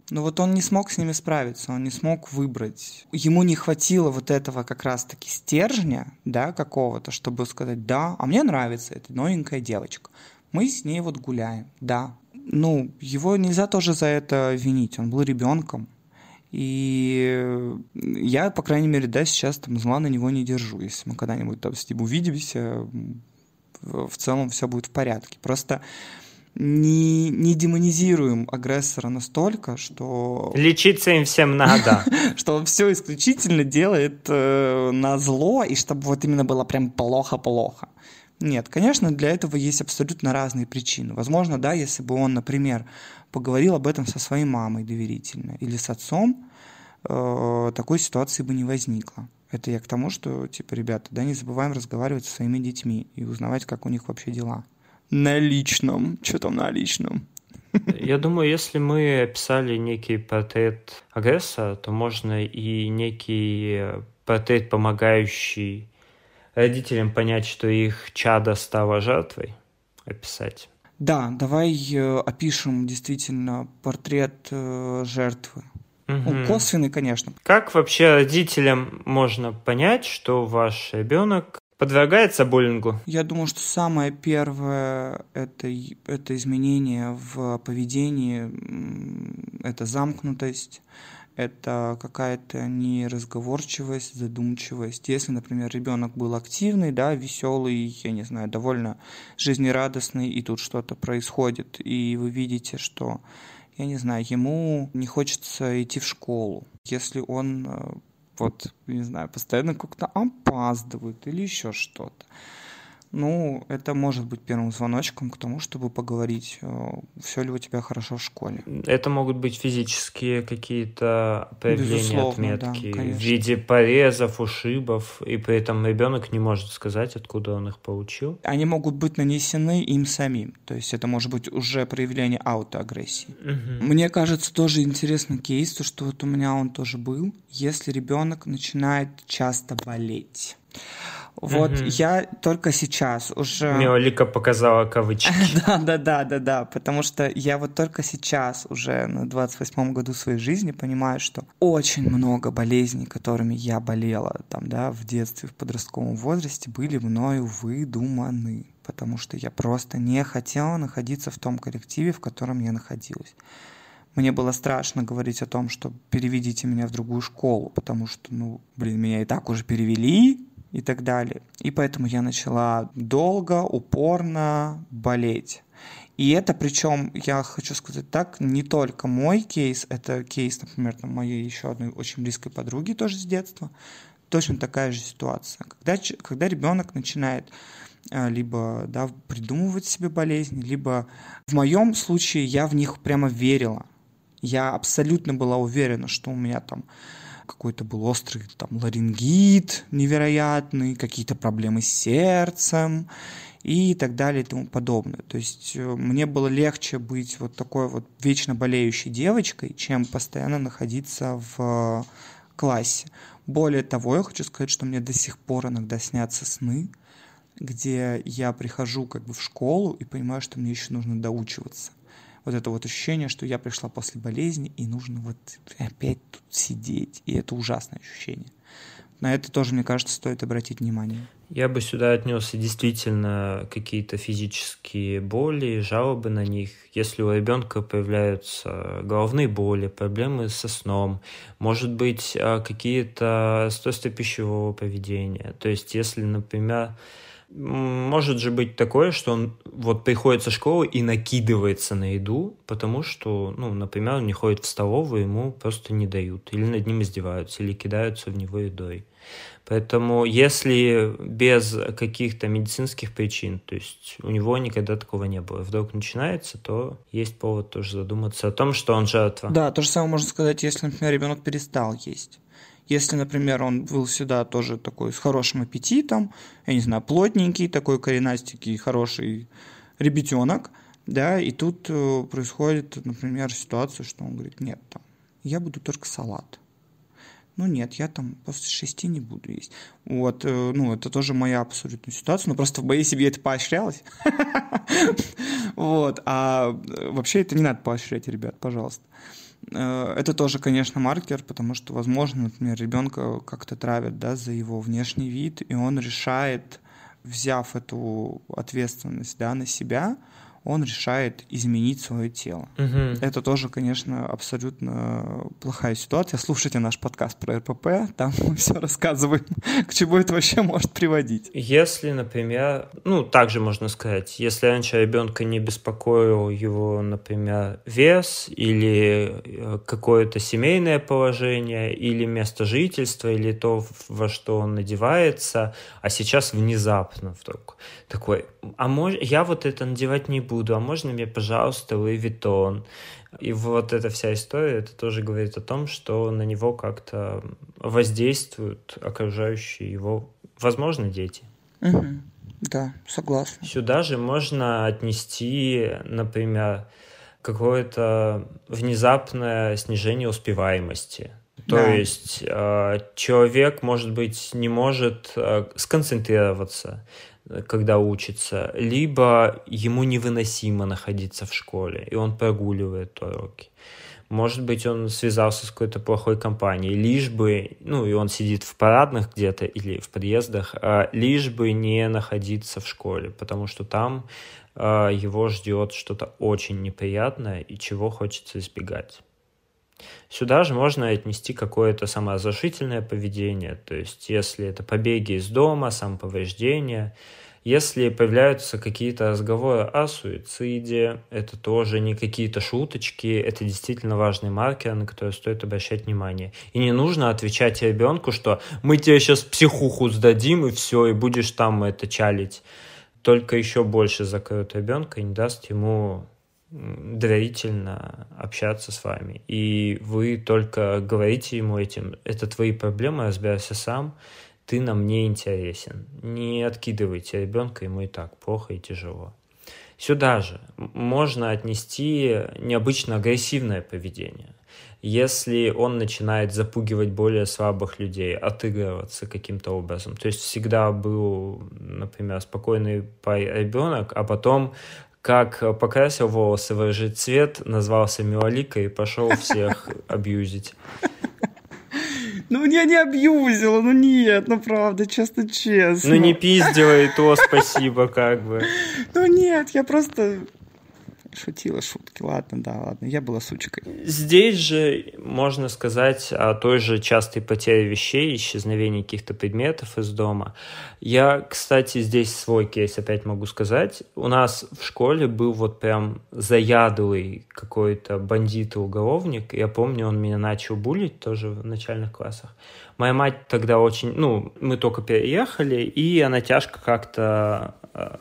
но вот он не смог с ними справиться, он не смог выбрать. Ему не хватило вот этого как раз-таки стержня, да, какого-то, чтобы сказать, да, а мне нравится эта новенькая девочка. Мы с ней вот гуляем, да. Ну, его нельзя тоже за это винить, он был ребенком. И я, по крайней мере, да, сейчас там зла на него не держу. Если мы когда-нибудь там с ним увидимся, в целом все будет в порядке. Просто не, не демонизируем агрессора настолько, что... Лечиться им всем надо. что он все исключительно делает э, на зло, и чтобы вот именно было прям плохо-плохо. Нет, конечно, для этого есть абсолютно разные причины. Возможно, да, если бы он, например, поговорил об этом со своей мамой доверительно или с отцом, э, такой ситуации бы не возникло. Это я к тому, что, типа, ребята, да, не забываем разговаривать со своими детьми и узнавать, как у них вообще дела на личном. Что там на личном? Я думаю, если мы описали некий портрет агрессора, то можно и некий портрет, помогающий родителям понять, что их чадо стало жертвой, описать. Да, давай э, опишем действительно портрет э, жертвы. Угу. Ну, косвенный, конечно. Как вообще родителям можно понять, что ваш ребенок подвергается буллингу? Я думаю, что самое первое это, это изменение в поведении, это замкнутость, это какая-то неразговорчивость, задумчивость. Если, например, ребенок был активный, да, веселый, я не знаю, довольно жизнерадостный, и тут что-то происходит, и вы видите, что, я не знаю, ему не хочется идти в школу. Если он э, вот, не знаю, постоянно как-то опаздывают или еще что-то. Ну, это может быть первым звоночком к тому, чтобы поговорить, э, все ли у тебя хорошо в школе. Это могут быть физические какие-то проявления, Безусловно, отметки да, в виде порезов, ушибов, и при этом ребенок не может сказать, откуда он их получил. Они могут быть нанесены им самим, то есть это может быть уже проявление аутоагрессии. Угу. Мне кажется, тоже интересный кейс, то что вот у меня он тоже был, если ребенок начинает часто болеть. Вот угу. я только сейчас уже... Мелика показала кавычки. да, да, да, да, да, потому что я вот только сейчас уже на 28-м году своей жизни понимаю, что очень много болезней, которыми я болела там, да, в детстве, в подростковом возрасте, были мною выдуманы, потому что я просто не хотела находиться в том коллективе, в котором я находилась. Мне было страшно говорить о том, что переведите меня в другую школу, потому что, ну, блин, меня и так уже перевели и так далее. И поэтому я начала долго, упорно болеть. И это, причем, я хочу сказать так, не только мой кейс, это кейс, например, там, моей еще одной очень близкой подруги тоже с детства. Точно такая же ситуация. Когда, когда ребенок начинает а, либо да, придумывать себе болезни, либо в моем случае я в них прямо верила. Я абсолютно была уверена, что у меня там какой-то был острый там ларингит невероятный, какие-то проблемы с сердцем и так далее и тому подобное. То есть э, мне было легче быть вот такой вот вечно болеющей девочкой, чем постоянно находиться в классе. Более того, я хочу сказать, что мне до сих пор иногда снятся сны, где я прихожу как бы в школу и понимаю, что мне еще нужно доучиваться. Вот это вот ощущение, что я пришла после болезни и нужно вот опять тут сидеть. И это ужасное ощущение. На это тоже, мне кажется, стоит обратить внимание. Я бы сюда отнес действительно какие-то физические боли, жалобы на них. Если у ребенка появляются головные боли, проблемы со сном, может быть, а, какие-то расстройства пищевого поведения. То есть, если, например, может же быть такое, что он вот приходит со школы и накидывается на еду, потому что, ну, например, он не ходит в столовую, ему просто не дают, или над ним издеваются, или кидаются в него едой. Поэтому если без каких-то медицинских причин, то есть у него никогда такого не было, вдруг начинается, то есть повод тоже задуматься о том, что он жертва. Да, то же самое можно сказать, если, например, ребенок перестал есть. Если, например, он был всегда тоже такой с хорошим аппетитом, я не знаю, плотненький, такой коренастенький, хороший ребятенок, да, и тут э, происходит, например, ситуация, что он говорит, нет, там, я буду только салат. Ну нет, я там после шести не буду есть. Вот, э, ну, это тоже моя абсолютная ситуация, но просто в моей семье это поощрялось. Вот, а э, вообще это не надо поощрять, ребят, пожалуйста. Э, это тоже, конечно, маркер, потому что, возможно, например, ребенка как-то травят да, за его внешний вид, и он решает, взяв эту ответственность да, на себя, он решает изменить свое тело. Угу. Это тоже, конечно, абсолютно плохая ситуация. Слушайте наш подкаст про РПП, там мы все рассказываем, к чему это вообще может приводить. Если, например, ну, также можно сказать, если раньше ребенка не беспокоил его, например, вес или э, какое-то семейное положение, или место жительства, или то, во что он надевается, а сейчас внезапно вдруг такой, а мож... я вот это надевать не буду, а можно мне, пожалуйста, Луи Виттон? И вот эта вся история, это тоже говорит о том, что на него как-то воздействуют окружающие его, возможно, дети. Угу. Да, согласен. Сюда же можно отнести, например, какое-то внезапное снижение успеваемости. То да. есть э, человек, может быть, не может э, сконцентрироваться, когда учится, либо ему невыносимо находиться в школе, и он прогуливает уроки. Может быть, он связался с какой-то плохой компанией, лишь бы, ну, и он сидит в парадных где-то или в подъездах, а, лишь бы не находиться в школе, потому что там а, его ждет что-то очень неприятное и чего хочется избегать. Сюда же можно отнести какое-то саморазрушительное поведение, то есть если это побеги из дома, самоповреждение, если появляются какие-то разговоры о суициде, это тоже не какие-то шуточки, это действительно важный маркер, на который стоит обращать внимание. И не нужно отвечать ребенку, что мы тебе сейчас психуху сдадим, и все, и будешь там это чалить. Только еще больше закроет ребенка и не даст ему доверительно общаться с вами. И вы только говорите ему этим, это твои проблемы, разбирайся сам, ты нам не интересен. Не откидывайте ребенка, ему и так плохо и тяжело. Сюда же можно отнести необычно агрессивное поведение. Если он начинает запугивать более слабых людей, отыгрываться каким-то образом. То есть всегда был, например, спокойный ребенок, а потом как покрасил волосы в рыжий цвет, назвался Милолика и пошел всех абьюзить. Ну, я не абьюзила, ну нет, ну правда, честно-честно. Ну не пиздила и то спасибо, как бы. Ну нет, я просто... шутила шутки. Ладно, да, ладно, я была сучкой. Здесь же можно сказать о той же частой потере вещей, исчезновении каких-то предметов из дома. Я, кстати, здесь свой кейс опять могу сказать. У нас в школе был вот прям заядлый какой-то бандит-уголовник. Я помню, он меня начал булить тоже в начальных классах. Моя мать тогда очень, ну, мы только переехали, и она тяжко как-то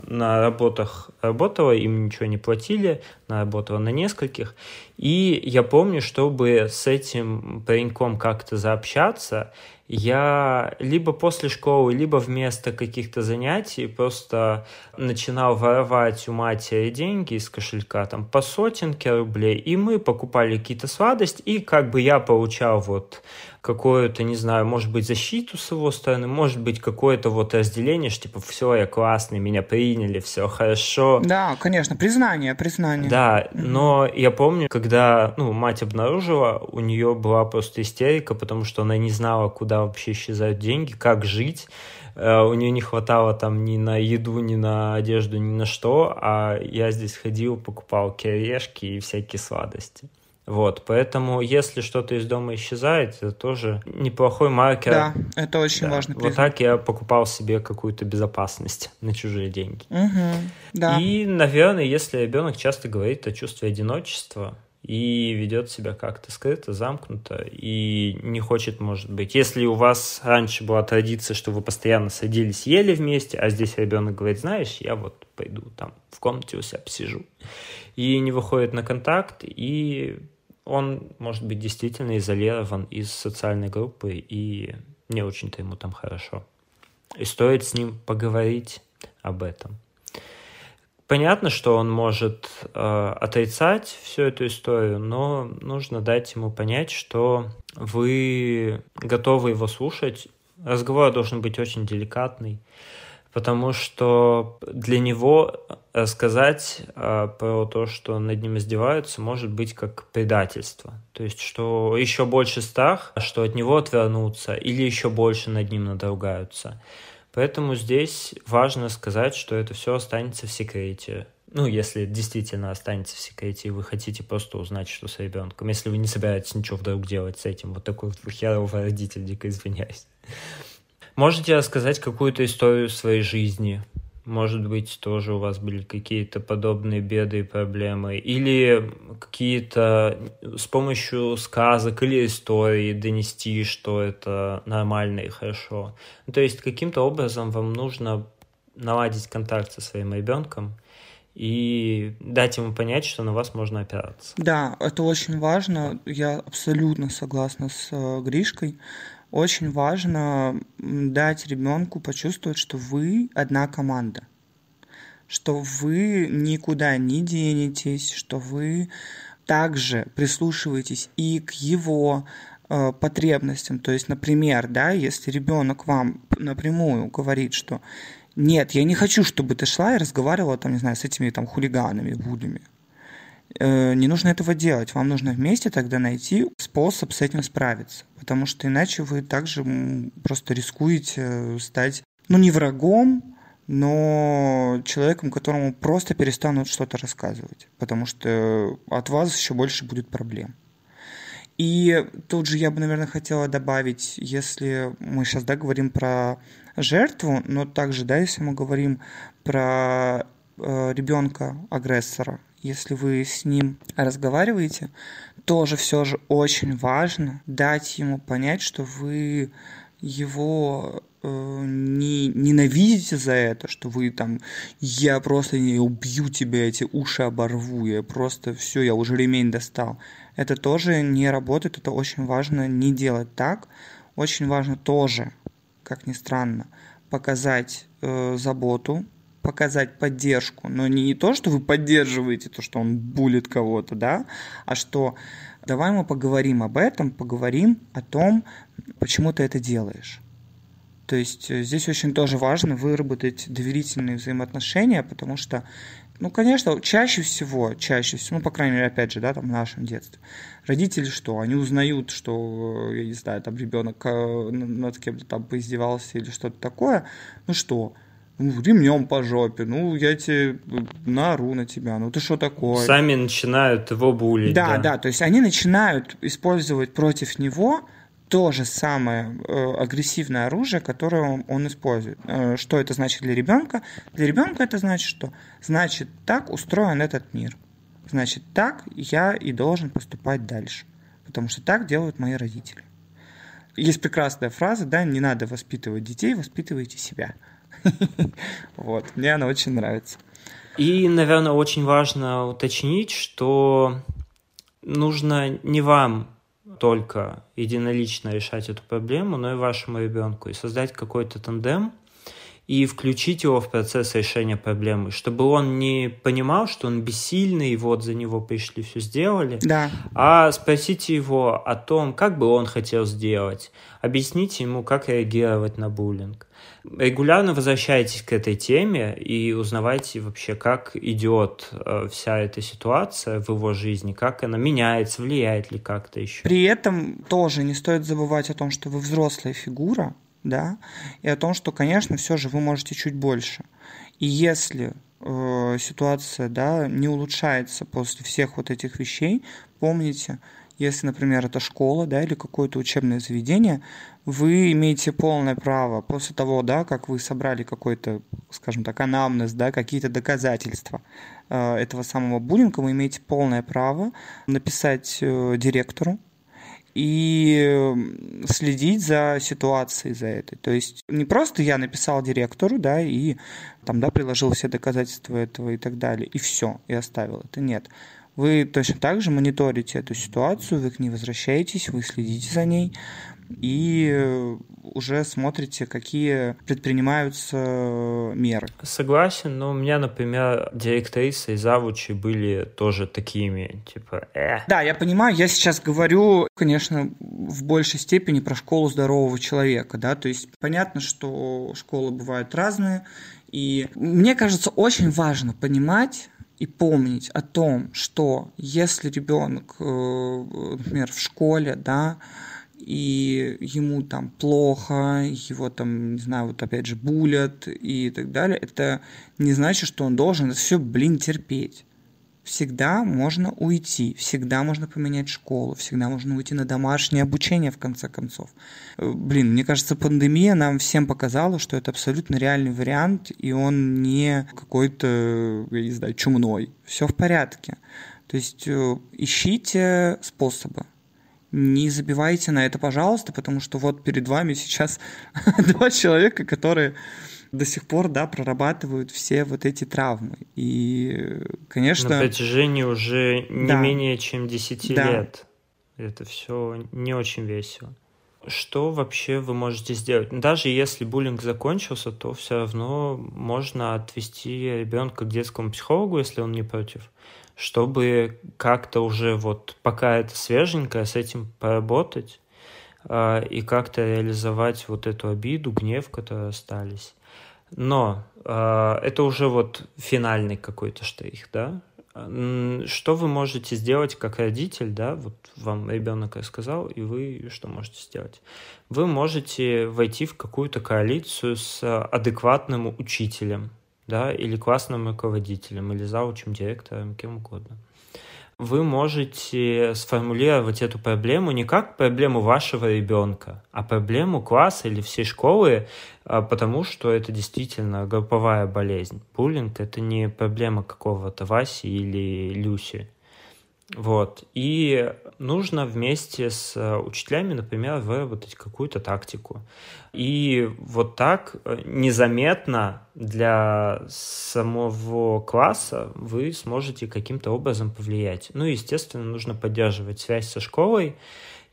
на работах работала, им ничего не платили, она работала на нескольких. И я помню, чтобы с этим пареньком как-то заобщаться, я либо после школы, либо вместо каких-то занятий просто начинал воровать у матери деньги из кошелька, там, по сотенке рублей, и мы покупали какие-то сладости, и как бы я получал вот какую-то, не знаю, может быть, защиту с его стороны, может быть, какое-то вот разделение, что типа, все, я классный, меня приняли, все хорошо. Да, конечно, признание, признание. Да, но я помню, когда, ну, мать обнаружила, у нее была просто истерика, потому что она не знала, куда вообще исчезают деньги, как жить, э, у нее не хватало там ни на еду, ни на одежду, ни на что, а я здесь ходил, покупал кирешки и всякие сладости. Вот, поэтому если что-то из дома исчезает, это тоже неплохой маркер. Да, это очень да. важно. Вот так я покупал себе какую-то безопасность на чужие деньги. Угу, да. И, наверное, если ребенок часто говорит о чувстве одиночества, и ведет себя как-то скрыто, замкнуто, и не хочет, может быть. Если у вас раньше была традиция, что вы постоянно садились, ели вместе, а здесь ребенок говорит, знаешь, я вот пойду там в комнате у себя посижу, и не выходит на контакт, и он, может быть, действительно изолирован из социальной группы, и не очень-то ему там хорошо. И стоит с ним поговорить об этом. Понятно, что он может э, отрицать всю эту историю, но нужно дать ему понять, что вы готовы его слушать. Разговор должен быть очень деликатный потому что для него рассказать э, про то, что над ним издеваются, может быть как предательство. То есть, что еще больше страх, что от него отвернутся, или еще больше над ним надругаются. Поэтому здесь важно сказать, что это все останется в секрете. Ну, если действительно останется в секрете, и вы хотите просто узнать, что с ребенком. Если вы не собираетесь ничего вдруг делать с этим. Вот такой вот херовый родитель, дико извиняюсь. Можете рассказать какую-то историю своей жизни? Может быть, тоже у вас были какие-то подобные беды и проблемы? Или какие-то с помощью сказок или истории донести, что это нормально и хорошо? Ну, то есть каким-то образом вам нужно наладить контакт со своим ребенком и дать ему понять, что на вас можно опираться. Да, это очень важно. Я абсолютно согласна с э, Гришкой очень важно дать ребенку почувствовать, что вы одна команда, что вы никуда не денетесь, что вы также прислушиваетесь и к его э, потребностям. То есть, например, да, если ребенок вам напрямую говорит, что нет, я не хочу, чтобы ты шла и разговаривала там, не знаю, с этими там хулиганами, булями. Э, не нужно этого делать. Вам нужно вместе тогда найти способ с этим справиться потому что иначе вы также просто рискуете стать, ну, не врагом, но человеком, которому просто перестанут что-то рассказывать, потому что от вас еще больше будет проблем. И тут же я бы, наверное, хотела добавить, если мы сейчас, да, говорим про жертву, но также, да, если мы говорим про э, ребенка агрессора, если вы с ним разговариваете, тоже все же очень важно дать ему понять, что вы его э, не ненавидите за это, что вы там, я просто не убью тебя, эти уши оборву, я просто все, я уже ремень достал. Это тоже не работает, это очень важно не делать так. Очень важно тоже, как ни странно, показать э, заботу показать поддержку, но не, то, что вы поддерживаете то, что он булит кого-то, да, а что давай мы поговорим об этом, поговорим о том, почему ты это делаешь. То есть э, здесь очень тоже важно выработать доверительные взаимоотношения, потому что, ну, конечно, чаще всего, чаще всего, ну, по крайней мере, опять же, да, там в нашем детстве, родители что, они узнают, что, я не знаю, там ребенок э, над кем-то там поиздевался или что-то такое, ну что, ну, ремнем по жопе, ну, я тебе наору на тебя, ну, ты что такое? Сами начинают его булить. Да, да, да, то есть они начинают использовать против него то же самое э, агрессивное оружие, которое он, он использует. Э, что это значит для ребенка? Для ребенка это значит что? Значит, так устроен этот мир. Значит, так я и должен поступать дальше. Потому что так делают мои родители. Есть прекрасная фраза, да, не надо воспитывать детей, воспитывайте себя. Вот, мне она очень нравится. И, наверное, очень важно уточнить, что нужно не вам только единолично решать эту проблему, но и вашему ребенку, и создать какой-то тандем, и включить его в процесс решения проблемы, чтобы он не понимал, что он бессильный, и вот за него пришли, все сделали, да. а спросите его о том, как бы он хотел сделать, объясните ему, как реагировать на буллинг. Регулярно возвращайтесь к этой теме и узнавайте вообще, как идет э, вся эта ситуация в его жизни, как она меняется, влияет ли как-то еще. При этом тоже не стоит забывать о том, что вы взрослая фигура, да, и о том, что, конечно, все же вы можете чуть больше. И если э, ситуация, да, не улучшается после всех вот этих вещей, помните, если, например, это школа, да, или какое-то учебное заведение, вы имеете полное право после того, да, как вы собрали какой-то, скажем так, анамнез, да, какие-то доказательства э, этого самого буллинга, вы имеете полное право написать э, директору, и следить за ситуацией за этой. То есть не просто я написал директору, да, и там, да, приложил все доказательства этого и так далее, и все, и оставил это. Нет. Вы точно так же мониторите эту ситуацию, вы к ней возвращаетесь, вы следите за ней, и э, уже смотрите, какие предпринимаются меры. Согласен, но у меня, например, директрисы и завучи были тоже такими, типа, э. Да, я понимаю, я сейчас говорю, конечно, в большей степени про школу здорового человека, да, то есть понятно, что школы бывают разные, и мне кажется, очень важно понимать, и помнить о том, что если ребенок, э, например, в школе, да, и ему там плохо, его там, не знаю, вот опять же булят и так далее, это не значит, что он должен это все, блин, терпеть. Всегда можно уйти, всегда можно поменять школу, всегда можно уйти на домашнее обучение, в конце концов. Э, блин, мне кажется, пандемия нам всем показала, что это абсолютно реальный вариант, и он не какой-то, я не знаю, чумной. Все в порядке. То есть э, ищите способы не забивайте на это, пожалуйста, потому что вот перед вами сейчас два человека, которые до сих пор, да, прорабатывают все вот эти травмы. И, конечно... На протяжении уже не да. менее чем 10 да. лет. Это все не очень весело. Что вообще вы можете сделать? Даже если буллинг закончился, то все равно можно отвести ребенка к детскому психологу, если он не против чтобы как-то уже вот пока это свеженькое, с этим поработать э, и как-то реализовать вот эту обиду, гнев, которые остались. Но э, это уже вот финальный какой-то штрих, да? Что вы можете сделать как родитель, да, вот вам ребенок рассказал, и вы что можете сделать? Вы можете войти в какую-то коалицию с адекватным учителем, да, или классным руководителем, или заучим, директором, кем угодно. Вы можете сформулировать эту проблему не как проблему вашего ребенка, а проблему класса или всей школы, а, потому что это действительно групповая болезнь. Буллинг — это не проблема какого-то Васи или Люси. Вот. И нужно вместе с э, учителями, например, выработать какую-то тактику. И вот так э, незаметно для самого класса вы сможете каким-то образом повлиять. Ну, естественно, нужно поддерживать связь со школой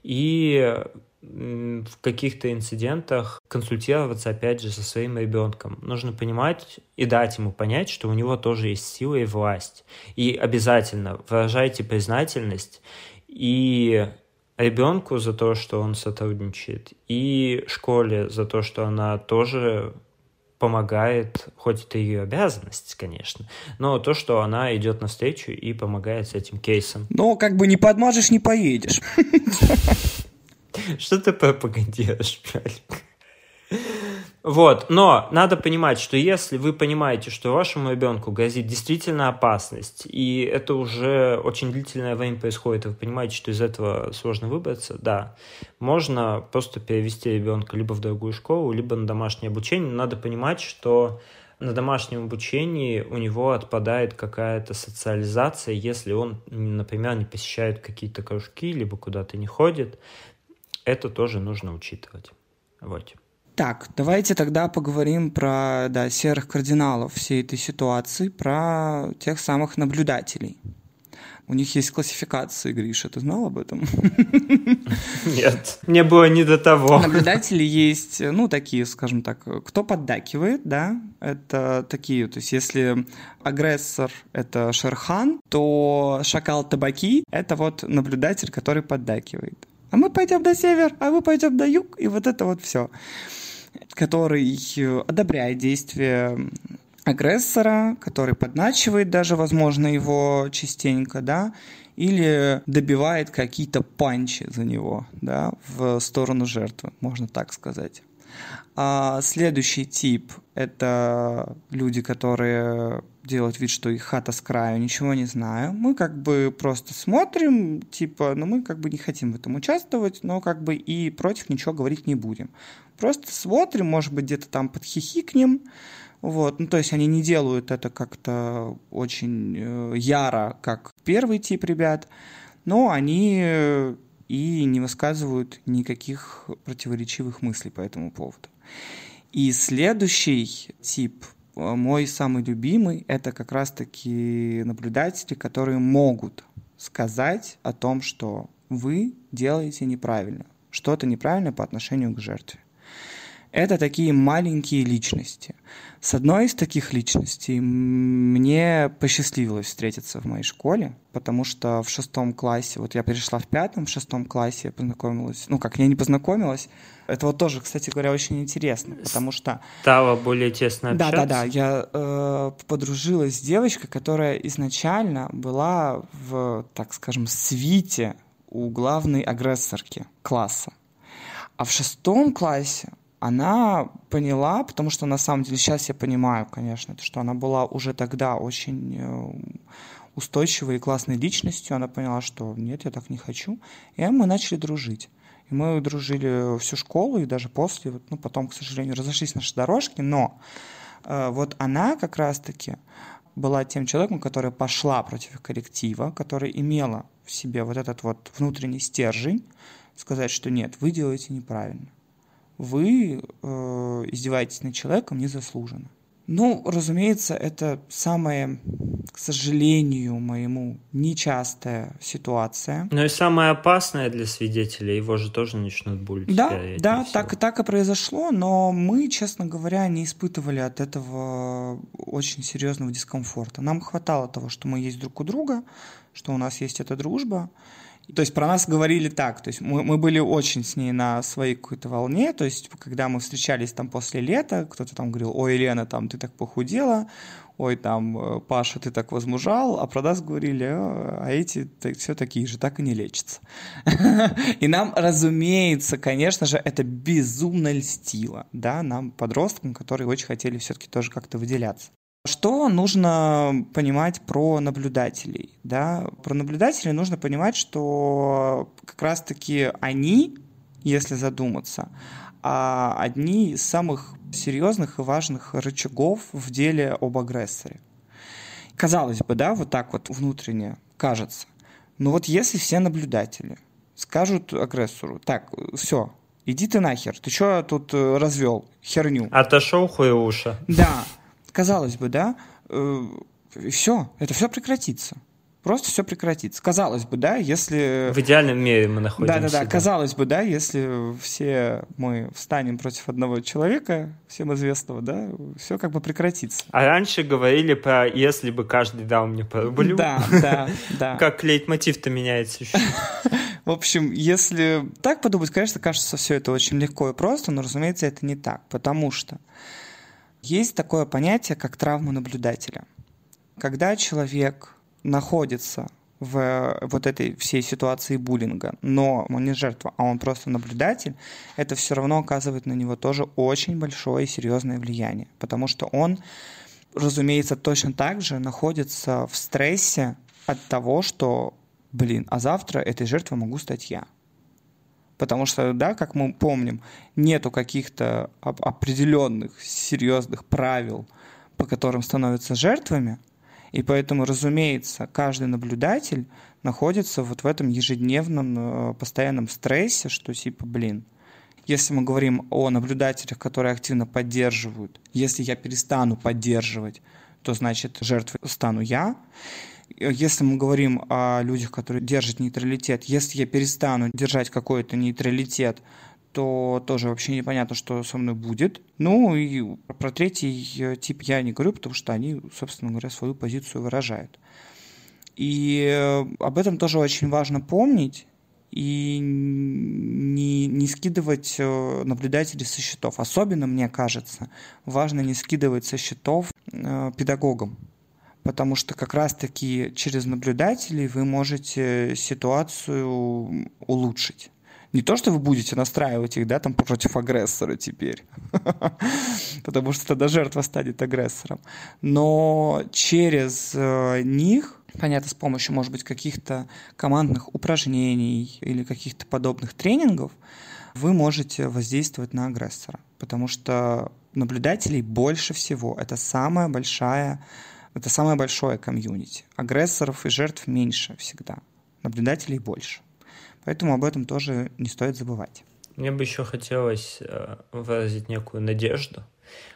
и в каких-то инцидентах консультироваться, опять же, со своим ребенком. Нужно понимать и дать ему понять, что у него тоже есть сила и власть. И обязательно выражайте признательность и ребенку за то, что он сотрудничает, и школе за то, что она тоже помогает, хоть это ее обязанность, конечно, но то, что она идет навстречу и помогает с этим кейсом. Но как бы не подмажешь, не поедешь. Что ты пропагандируешь, Пялик? Вот, но надо понимать, что если вы понимаете, что вашему ребенку грозит действительно опасность, и это уже очень длительное время происходит, и вы понимаете, что из этого сложно выбраться, да, можно просто перевести ребенка либо в другую школу, либо на домашнее обучение. надо понимать, что на домашнем обучении у него отпадает какая-то социализация, если он, например, не посещает какие-то кружки, либо куда-то не ходит. Это тоже нужно учитывать. Вот. Так, давайте тогда поговорим про да, серых кардиналов всей этой ситуации, про тех самых наблюдателей. У них есть классификации, Гриша, ты знал об этом? Нет, мне было не до того. Наблюдатели есть, ну, такие, скажем так, кто поддакивает, да, это такие, то есть если агрессор — это Шерхан, то шакал табаки — это вот наблюдатель, который поддакивает. А мы пойдем на север, а мы пойдем на юг, и вот это вот все который одобряет действия агрессора, который подначивает даже, возможно, его частенько, да, или добивает какие-то панчи за него, да, в сторону жертвы, можно так сказать. А следующий тип – это люди, которые делают вид, что их хата с краю, ничего не знаю. Мы как бы просто смотрим, типа, ну мы как бы не хотим в этом участвовать, но как бы и против ничего говорить не будем. Просто смотрим, может быть, где-то там подхихикнем, вот, ну, то есть они не делают это как-то очень э, яро, как первый тип ребят, но они э, и не высказывают никаких противоречивых мыслей по этому поводу. И следующий тип, мой самый любимый, это как раз-таки наблюдатели, которые могут сказать о том, что вы делаете неправильно, что-то неправильно по отношению к жертве это такие маленькие личности. С одной из таких личностей мне посчастливилось встретиться в моей школе, потому что в шестом классе, вот я перешла в пятом, в шестом классе я познакомилась, ну как, я не познакомилась, это вот тоже, кстати говоря, очень интересно, потому что... Стала более тесно общаться? Да-да-да, я э, подружилась с девочкой, которая изначально была в, так скажем, свите у главной агрессорки класса. А в шестом классе она поняла, потому что на самом деле сейчас я понимаю, конечно, что она была уже тогда очень э, устойчивой и классной личностью, она поняла, что нет, я так не хочу, и мы начали дружить. И мы дружили всю школу, и даже после, ну, потом, к сожалению, разошлись наши дорожки, но э, вот она как раз-таки была тем человеком, которая пошла против коллектива, которая имела в себе вот этот вот внутренний стержень, сказать, что нет, вы делаете неправильно вы э, издеваетесь над человеком незаслуженно. Ну, разумеется, это самая, к сожалению моему, нечастая ситуация. Но и самая опасная для свидетеля, его же тоже начнут булить. Да, да, так, так и произошло, но мы, честно говоря, не испытывали от этого очень серьезного дискомфорта. Нам хватало того, что мы есть друг у друга, что у нас есть эта дружба, то есть про нас говорили так, то есть мы, мы были очень с ней на своей какой-то волне, то есть когда мы встречались там после лета, кто-то там говорил, ой, Елена, там ты так похудела, ой, там, э, Паша, ты так возмужал, а про нас говорили, а эти так, все такие же, так и не лечатся. И нам, разумеется, конечно же, это безумно льстило, да, нам, подросткам, которые очень хотели все-таки тоже как-то выделяться. Что нужно понимать про наблюдателей? Да? Про наблюдателей нужно понимать, что как раз-таки они, если задуматься, а одни из самых серьезных и важных рычагов в деле об агрессоре. Казалось бы, да, вот так вот внутренне кажется. Но вот если все наблюдатели скажут агрессору, так, все, иди ты нахер, ты что тут э, развел херню? Отошел хуеуша. Да, казалось бы, да, э, все, это все прекратится. Просто все прекратится. Казалось бы, да, если... В идеальном мире мы находимся. Да-да-да, казалось бы, да, если все мы встанем против одного человека, всем известного, да, все как бы прекратится. А раньше говорили про «если бы каждый дал мне по рублю». Да, да, да. Как лейтмотив-то меняется еще. В общем, если так подумать, конечно, кажется все это очень легко и просто, но, разумеется, это не так, потому что есть такое понятие, как травма наблюдателя. Когда человек находится в вот этой всей ситуации буллинга, но он не жертва, а он просто наблюдатель, это все равно оказывает на него тоже очень большое и серьезное влияние, потому что он, разумеется, точно так же находится в стрессе от того, что, блин, а завтра этой жертвой могу стать я. Потому что, да, как мы помним, нету каких-то определенных серьезных правил, по которым становятся жертвами, и поэтому, разумеется, каждый наблюдатель находится вот в этом ежедневном э, постоянном стрессе, что типа, блин, если мы говорим о наблюдателях, которые активно поддерживают, если я перестану поддерживать, то значит жертвой стану я. Если мы говорим о людях, которые держат нейтралитет, если я перестану держать какой-то нейтралитет, то тоже вообще непонятно, что со мной будет. Ну и про третий э, тип я не говорю, потому что они, собственно говоря, свою позицию выражают. И э, об этом тоже очень важно помнить и не, не скидывать э, наблюдателей со счетов. Особенно, мне кажется, важно не скидывать со счетов педагогам, потому что как раз-таки через наблюдателей вы можете ситуацию улучшить. Не то, что вы будете настраивать их, да, там против агрессора теперь, потому что тогда жертва станет агрессором, но через э, них понятно, с помощью, может быть, каких-то командных упражнений или каких-то подобных тренингов, вы можете воздействовать на агрессора, потому что наблюдателей больше всего. Это самая большая, это самое большое комьюнити. Агрессоров и жертв меньше всегда, наблюдателей больше. Поэтому об этом тоже не стоит забывать. Мне бы еще хотелось э, выразить некую надежду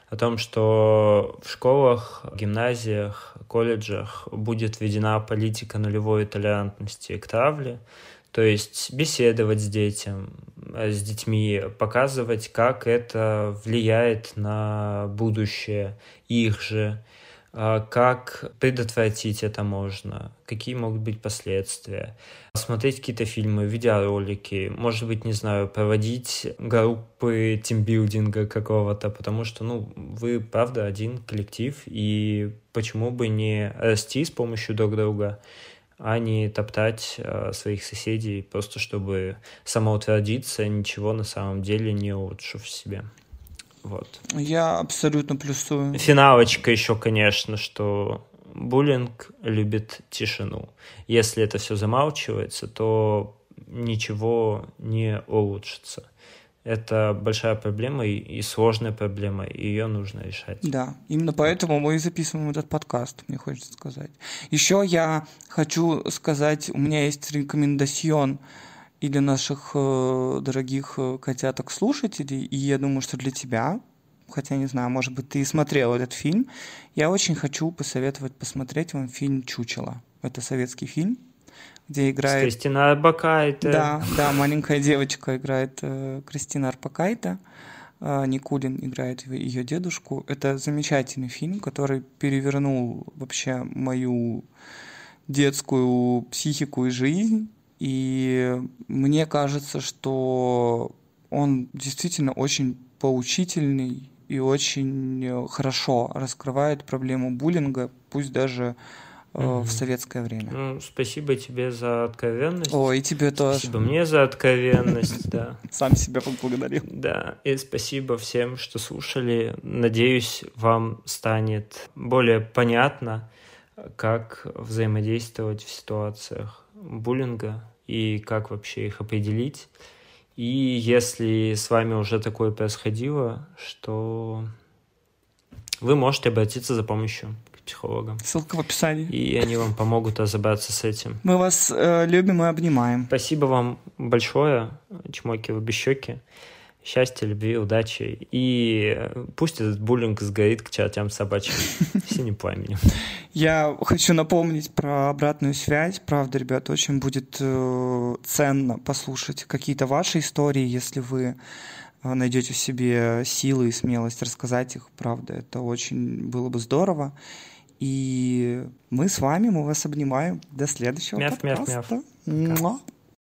о том, что в школах, гимназиях, колледжах будет введена политика нулевой толерантности к травле, то есть беседовать с детям, э, с детьми, показывать, как это влияет на будущее их же, как предотвратить это можно, какие могут быть последствия. Смотреть какие-то фильмы, видеоролики, может быть, не знаю, проводить группы тимбилдинга какого-то, потому что, ну, вы, правда, один коллектив, и почему бы не расти с помощью друг друга, а не топтать э, своих соседей, просто чтобы самоутвердиться, ничего на самом деле не улучшив в себе. Вот. Я абсолютно плюсую. Финалочка еще, конечно, что буллинг любит тишину. Если это все замалчивается, то ничего не улучшится. Это большая проблема и, и сложная проблема, и ее нужно решать. Да, именно поэтому мы и записываем этот подкаст, мне хочется сказать. Еще я хочу сказать, у меня есть рекомендацион и для наших э, дорогих э, котяток-слушателей, и я думаю, что для тебя, хотя не знаю, может быть, ты и смотрел этот фильм, я очень хочу посоветовать посмотреть вам фильм «Чучело». Это советский фильм, где играет... С Кристина Арбакайте. Да, да, маленькая девочка играет э, Кристина Арбакайте. Э, Никулин играет ее дедушку. Это замечательный фильм, который перевернул вообще мою детскую психику и жизнь. И мне кажется, что он действительно очень поучительный и очень хорошо раскрывает проблему буллинга, пусть даже угу. в советское время. Ну, спасибо тебе за откровенность. О, и тебе тоже. Спасибо мне за откровенность, да. Сам себя поблагодарил. Да, и спасибо всем, что слушали. Надеюсь, вам станет более понятно, как взаимодействовать в ситуациях буллинга и как вообще их определить. И если с вами уже такое происходило, что вы можете обратиться за помощью к психологам. Ссылка в описании. И они вам помогут разобраться с этим. Мы вас э, любим и обнимаем. Спасибо вам большое. Чмоки в обе щеки счастья, любви, удачи. И э, пусть этот буллинг сгорит к чертям собачьим синим пламенем. Я хочу напомнить про обратную связь. Правда, ребята, очень будет э, ценно послушать какие-то ваши истории, если вы э, найдете в себе силы и смелость рассказать их. Правда, это очень было бы здорово. И мы с вами, мы вас обнимаем. До следующего мяв, подкаста. Мяв, мяв.